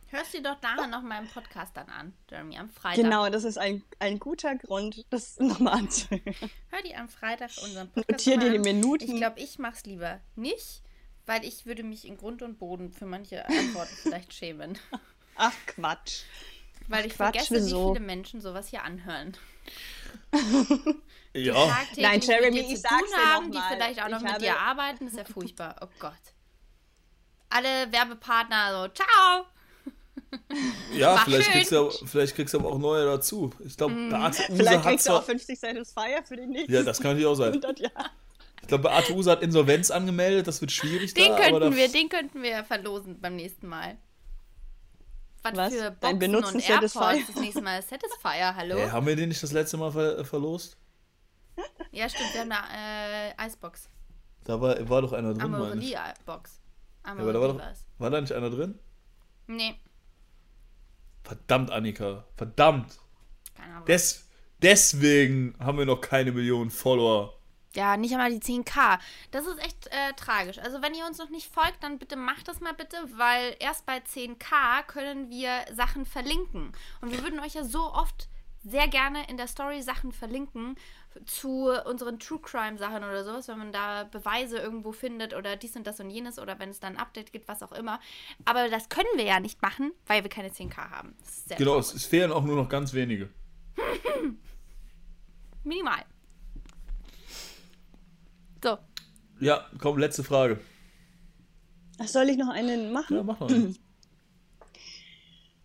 B: Hörst du doch nachher noch mal im Podcast dann an, Jeremy, am Freitag.
A: Genau, das ist ein, ein guter Grund, das nochmal anzuhören.
B: Hör dir am Freitag unseren Podcast
A: Notier dir die
B: an.
A: Minuten.
B: Ich glaube, ich mach's lieber nicht, weil ich würde mich in Grund und Boden für manche Antworten vielleicht schämen.
A: Ach Quatsch.
B: Weil ich
A: Quatsch,
B: vergesse,
A: wieso?
B: wie viele Menschen sowas hier anhören.
C: Ja.
A: Nein, Jeremy, ich sag's
B: tun
A: dir
B: haben,
A: noch
B: die
A: mal.
B: vielleicht auch noch
A: Ich
B: mit
A: habe-
B: dir arbeiten, ist ja furchtbar. Oh Gott. Alle Werbepartner so, ciao.
C: Ja, vielleicht
B: schön.
C: kriegst, du, aber- vielleicht kriegst du aber auch neue dazu. Ich glaube,
B: Mhm.
C: Beate Use
A: Vielleicht
C: hat
A: kriegst du auch
C: zwar.
A: 50 Satisfier für den nächsten
C: Ja, das kann natürlich auch sein.
A: 100 Jahre.
C: Ich glaube, Beate Use hat Insolvenz angemeldet, das wird schwierig
B: Den
C: da. aber
B: könnten wir, den könnten wir verlosen beim nächsten Mal. Was,
A: Was?
B: für Boxen
A: benutzten
B: und AirPods
A: Satisfier?
B: das nächste Mal Satisfier, *laughs* hallo?
C: Ey, haben wir den nicht das letzte Mal ver äh, verlost?
B: Ja, stimmt, wir haben eine äh, Eisbox.
C: Da war, war doch einer drin, meine ich.
B: Amorelie-Box.
C: Ja, aber da war, doch, war da nicht einer drin?
B: Nee,
C: Verdammt, Annika. Verdammt.
B: keine Ahnung.
C: Des, deswegen haben wir noch keine Millionen Follower.
B: Ja, nicht einmal die 10k. Das ist echt äh, tragisch. Also wenn ihr uns noch nicht folgt, dann bitte macht das mal bitte, weil erst bei 10k können wir Sachen verlinken. Und wir würden euch ja so oft sehr gerne in der Story Sachen verlinken zu unseren True Crime Sachen oder sowas, wenn man da Beweise irgendwo findet oder dies und das und jenes oder wenn es dann ein Update gibt, was auch immer. Aber das können wir ja nicht machen, weil wir keine 10k haben.
C: Genau,
B: traurig.
C: es, es fehlen auch nur noch ganz wenige. *laughs*
B: minimal. So,
C: Ja, komm, letzte Frage.
A: Ach, soll ich noch einen machen?
C: Ja, mach noch. einen.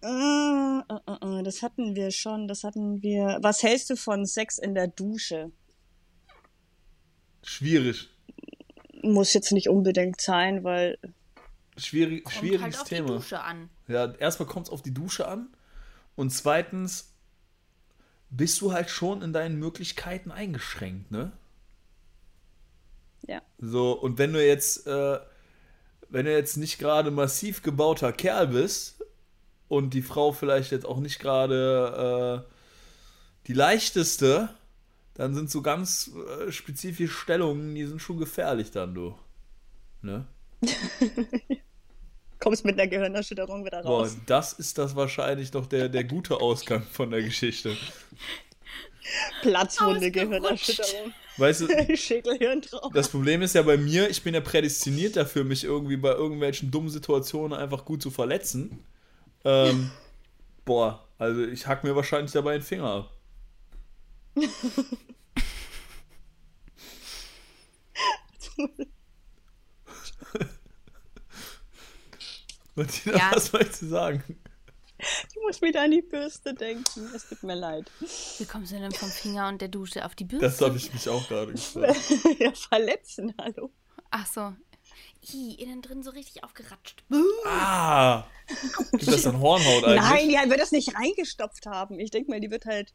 A: Äh, äh, äh, das hatten wir schon, das hatten wir. Was hältst du von Sex in der Dusche?
C: Schwierig.
A: Muss jetzt nicht unbedingt sein, weil
C: Schwierig,
B: kommt
C: schwieriges
B: halt auf die
C: Thema.
B: Dusche an.
C: Ja, erstmal kommt es auf die Dusche an. Und zweitens bist du halt schon in deinen Möglichkeiten eingeschränkt, ne?
A: Ja.
C: So, und wenn du jetzt, äh, wenn du jetzt nicht gerade massiv gebauter Kerl bist und die Frau vielleicht jetzt auch nicht gerade äh, die leichteste, dann sind so ganz äh, spezifische Stellungen, die sind schon gefährlich dann, du. Ne? *laughs*
A: Kommst mit einer Gehirnerschütterung wieder
C: Boah,
A: raus.
C: das ist das wahrscheinlich doch der, der gute Ausgang von der Geschichte.
A: Platzwunde. Gehirnerschütterung.
C: Weißt du, *laughs* das Problem ist ja bei mir, ich bin ja prädestiniert dafür, mich irgendwie bei irgendwelchen dummen Situationen einfach gut zu verletzen. Ähm, *laughs* boah, also ich hack mir wahrscheinlich dabei den Finger ab. *laughs* Martina,
B: Ja.
C: was sollst du sagen? *laughs*
A: Ich muss wieder an die Bürste denken. Es tut mir leid.
B: Wie kommst du denn vom Finger und der Dusche auf die Bürste?
C: Das habe ich mich auch gerade gefragt. *laughs*
A: ja, verletzen, hallo.
B: Ach so. I, innen drin so richtig aufgeratscht.
C: Ah! Gibt das dann Hornhaut eigentlich?
A: Nein, ja, wird das nicht reingestopft haben. Ich denke mal, die wird halt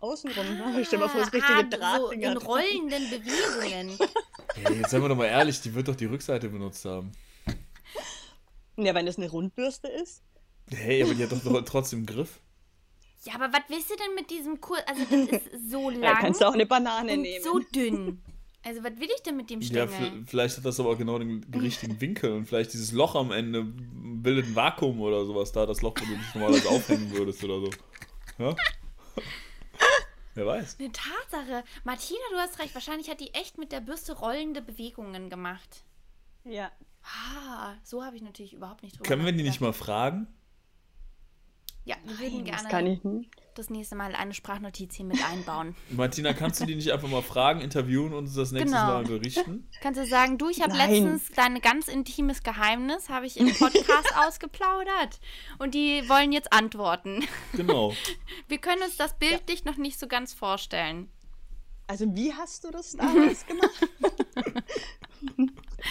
A: außenrum. Ah, Stell dir mal vor, das richtige
B: ah,
A: Draht.
B: so in rollenden Bewegungen. *laughs*
C: Hey, jetzt seien wir doch mal ehrlich, die wird doch die Rückseite benutzt haben.
A: Ja, wenn das eine Rundbürste ist.
C: Hey, aber die hat doch noch trotzdem einen Griff.
B: Ja, aber was willst du denn mit diesem Kur... Also das *laughs* ist so lang
A: Ja, kannst du auch eine Banane
B: und
A: nehmen.
B: so dünn. Also was will ich denn mit dem
C: Ja,
B: Stängel?
C: v- vielleicht hat das aber auch genau den richtigen Winkel und vielleicht dieses Loch am Ende bildet ein Vakuum oder sowas da, das Loch, wo du dich normalerweise aufhängen würdest oder so. Ja? Wer weiß.
B: Eine Tatsache. Martina, du hast recht. Wahrscheinlich hat die echt mit der Bürste rollende Bewegungen gemacht.
A: Ja.
B: Ah, so habe ich natürlich überhaupt nicht drüber
C: Können wir die nicht mal fragen?
B: Ja, wir würden
A: Das
B: gerne
A: kann ich nicht.
B: das nächste Mal eine Sprachnotiz hier mit einbauen. *laughs*
C: Martina, kannst du die nicht einfach mal fragen, interviewen und uns das nächste
B: Genau.
C: Mal berichten? *laughs*
B: Kannst du sagen, du, ich habe letztens dein ganz intimes Geheimnis, habe ich im Podcast *laughs* ausgeplaudert. Und die wollen jetzt antworten.
C: Genau.
B: Wir können uns das bildlich noch nicht so ganz vorstellen.
A: Also, wie hast du das damals gemacht?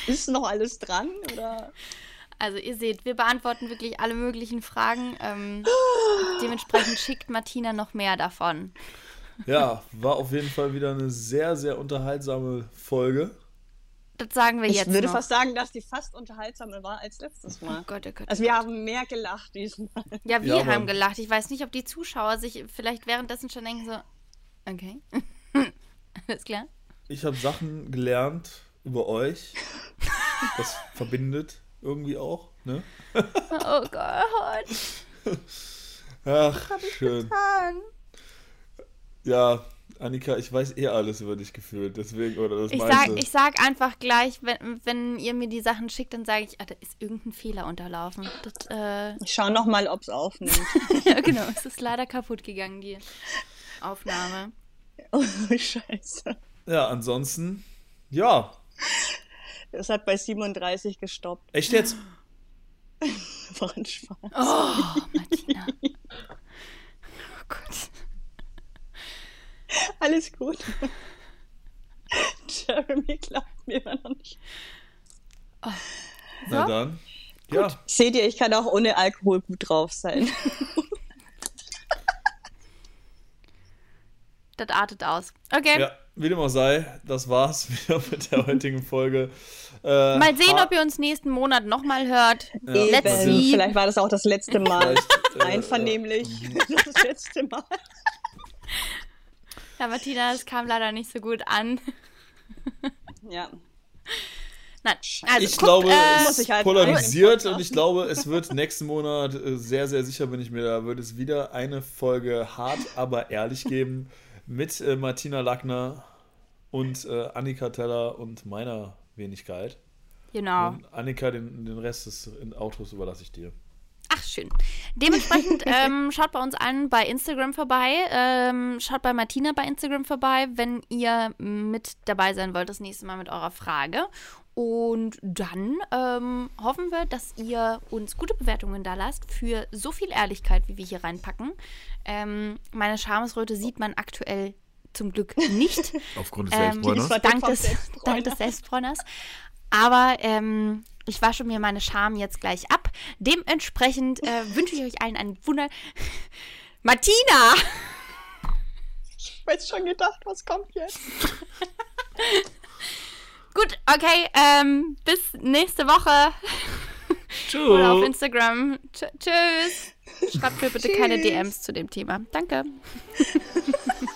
A: ist noch alles dran? Oder?
B: Also ihr seht, wir beantworten wirklich alle möglichen Fragen. Ähm, *gasps* dementsprechend schickt Martina noch mehr davon.
C: Ja, war auf jeden Fall wieder eine sehr, sehr unterhaltsame Folge.
B: Das sagen wir
A: Ich
B: jetzt
A: würde
B: noch.
A: fast sagen, dass die fast unterhaltsamer war als letztes Mal.
B: oh Gott, oh Gott.
A: Also, wir haben mehr gelacht diesmal.
B: ja, wir
C: Ja,
B: haben gelacht. Ich weiß nicht, ob die Zuschauer sich vielleicht währenddessen schon denken so, okay, *laughs* alles klar.
C: Ich habe Sachen gelernt über euch. *laughs* Das verbindet irgendwie auch, ne?
B: Oh Gott. *laughs*
C: Ach, schön. Ja, Annika, ich weiß eh alles über dich gefühlt, deswegen, oder das
B: Ich
C: meinst
B: sag,
C: du?
B: ich sag einfach gleich, wenn, wenn ihr mir die Sachen schickt, dann sage ich, ah, da ist irgendein Fehler unterlaufen. Das, äh,
A: Ich schau noch mal, ob es aufnimmt. *laughs*
B: ja, genau, es ist leider kaputt gegangen, die Aufnahme. *laughs*
A: oh, scheiße.
C: Ja, ansonsten, ja,
A: Es hat bei 37 gestoppt.
C: echt jetzt? *laughs*
A: War ein Spaß.
B: Oh, Martina. Oh Gott.
A: Alles gut. Jeremy glaubt mir immer noch nicht.
C: Na
B: So?
C: dann. Ja,
A: Seht ihr, ich kann auch ohne Alkohol gut drauf sein.
B: Das artet aus. Okay.
C: ja, wie dem auch sei, das war's *laughs* wieder mit der heutigen Folge. Äh,
B: Mal sehen, ob ihr uns nächsten Monat nochmal hört.
C: Ja.
B: Let's
A: Eben.
B: see.
A: Vielleicht war das auch das letzte Mal.
C: Vielleicht, äh,
A: Einvernehmlich. *laughs* Das letzte Mal.
B: Ja, Martina, es kam leider nicht so gut an.
A: Ja.
B: Nein, also
C: ich
B: guckt,
C: glaube,
B: äh,
A: muss
C: es
A: ich halt
C: polarisiert und ich glaube, es wird nächsten Monat, äh, sehr, sehr sicher bin ich mir, da wird es wieder eine Folge hart, aber ehrlich geben mit äh, Martina Lackner und äh, Annika Teller und meiner Wenigkeit.
B: genau.
C: Und Annika, den, den Rest des Autos überlasse ich dir.
B: Ach, schön. Dementsprechend *laughs* ähm, schaut bei uns an bei Instagram vorbei. Ähm, schaut bei Martina bei Instagram vorbei, wenn ihr mit dabei sein wollt, das nächste Mal mit eurer Frage. Und dann ähm, hoffen wir, dass ihr uns gute Bewertungen da lasst für so viel Ehrlichkeit, wie wir hier reinpacken. Ähm, meine Schamesröte sieht man aktuell zum Glück nicht. *laughs*
C: Aufgrund des
B: Ähm,
C: Selbstbräuners.
A: war
B: dank, des,
A: Selbstbräuner.
B: dank des Selbstbräuners. Aber ähm, ich wasche mir meine Scham jetzt gleich ab. Dementsprechend äh, wünsche ich euch allen einen Wunder. *laughs* Martina!
A: Ich hab jetzt schon gedacht, was kommt jetzt? *laughs*
B: Gut, okay, ähm, bis nächste Woche. Oder auf
C: Tschüss.
B: Instagram. Tsch tschüss. Schreibt mir bitte keine DMs zu dem Thema. Danke. *laughs*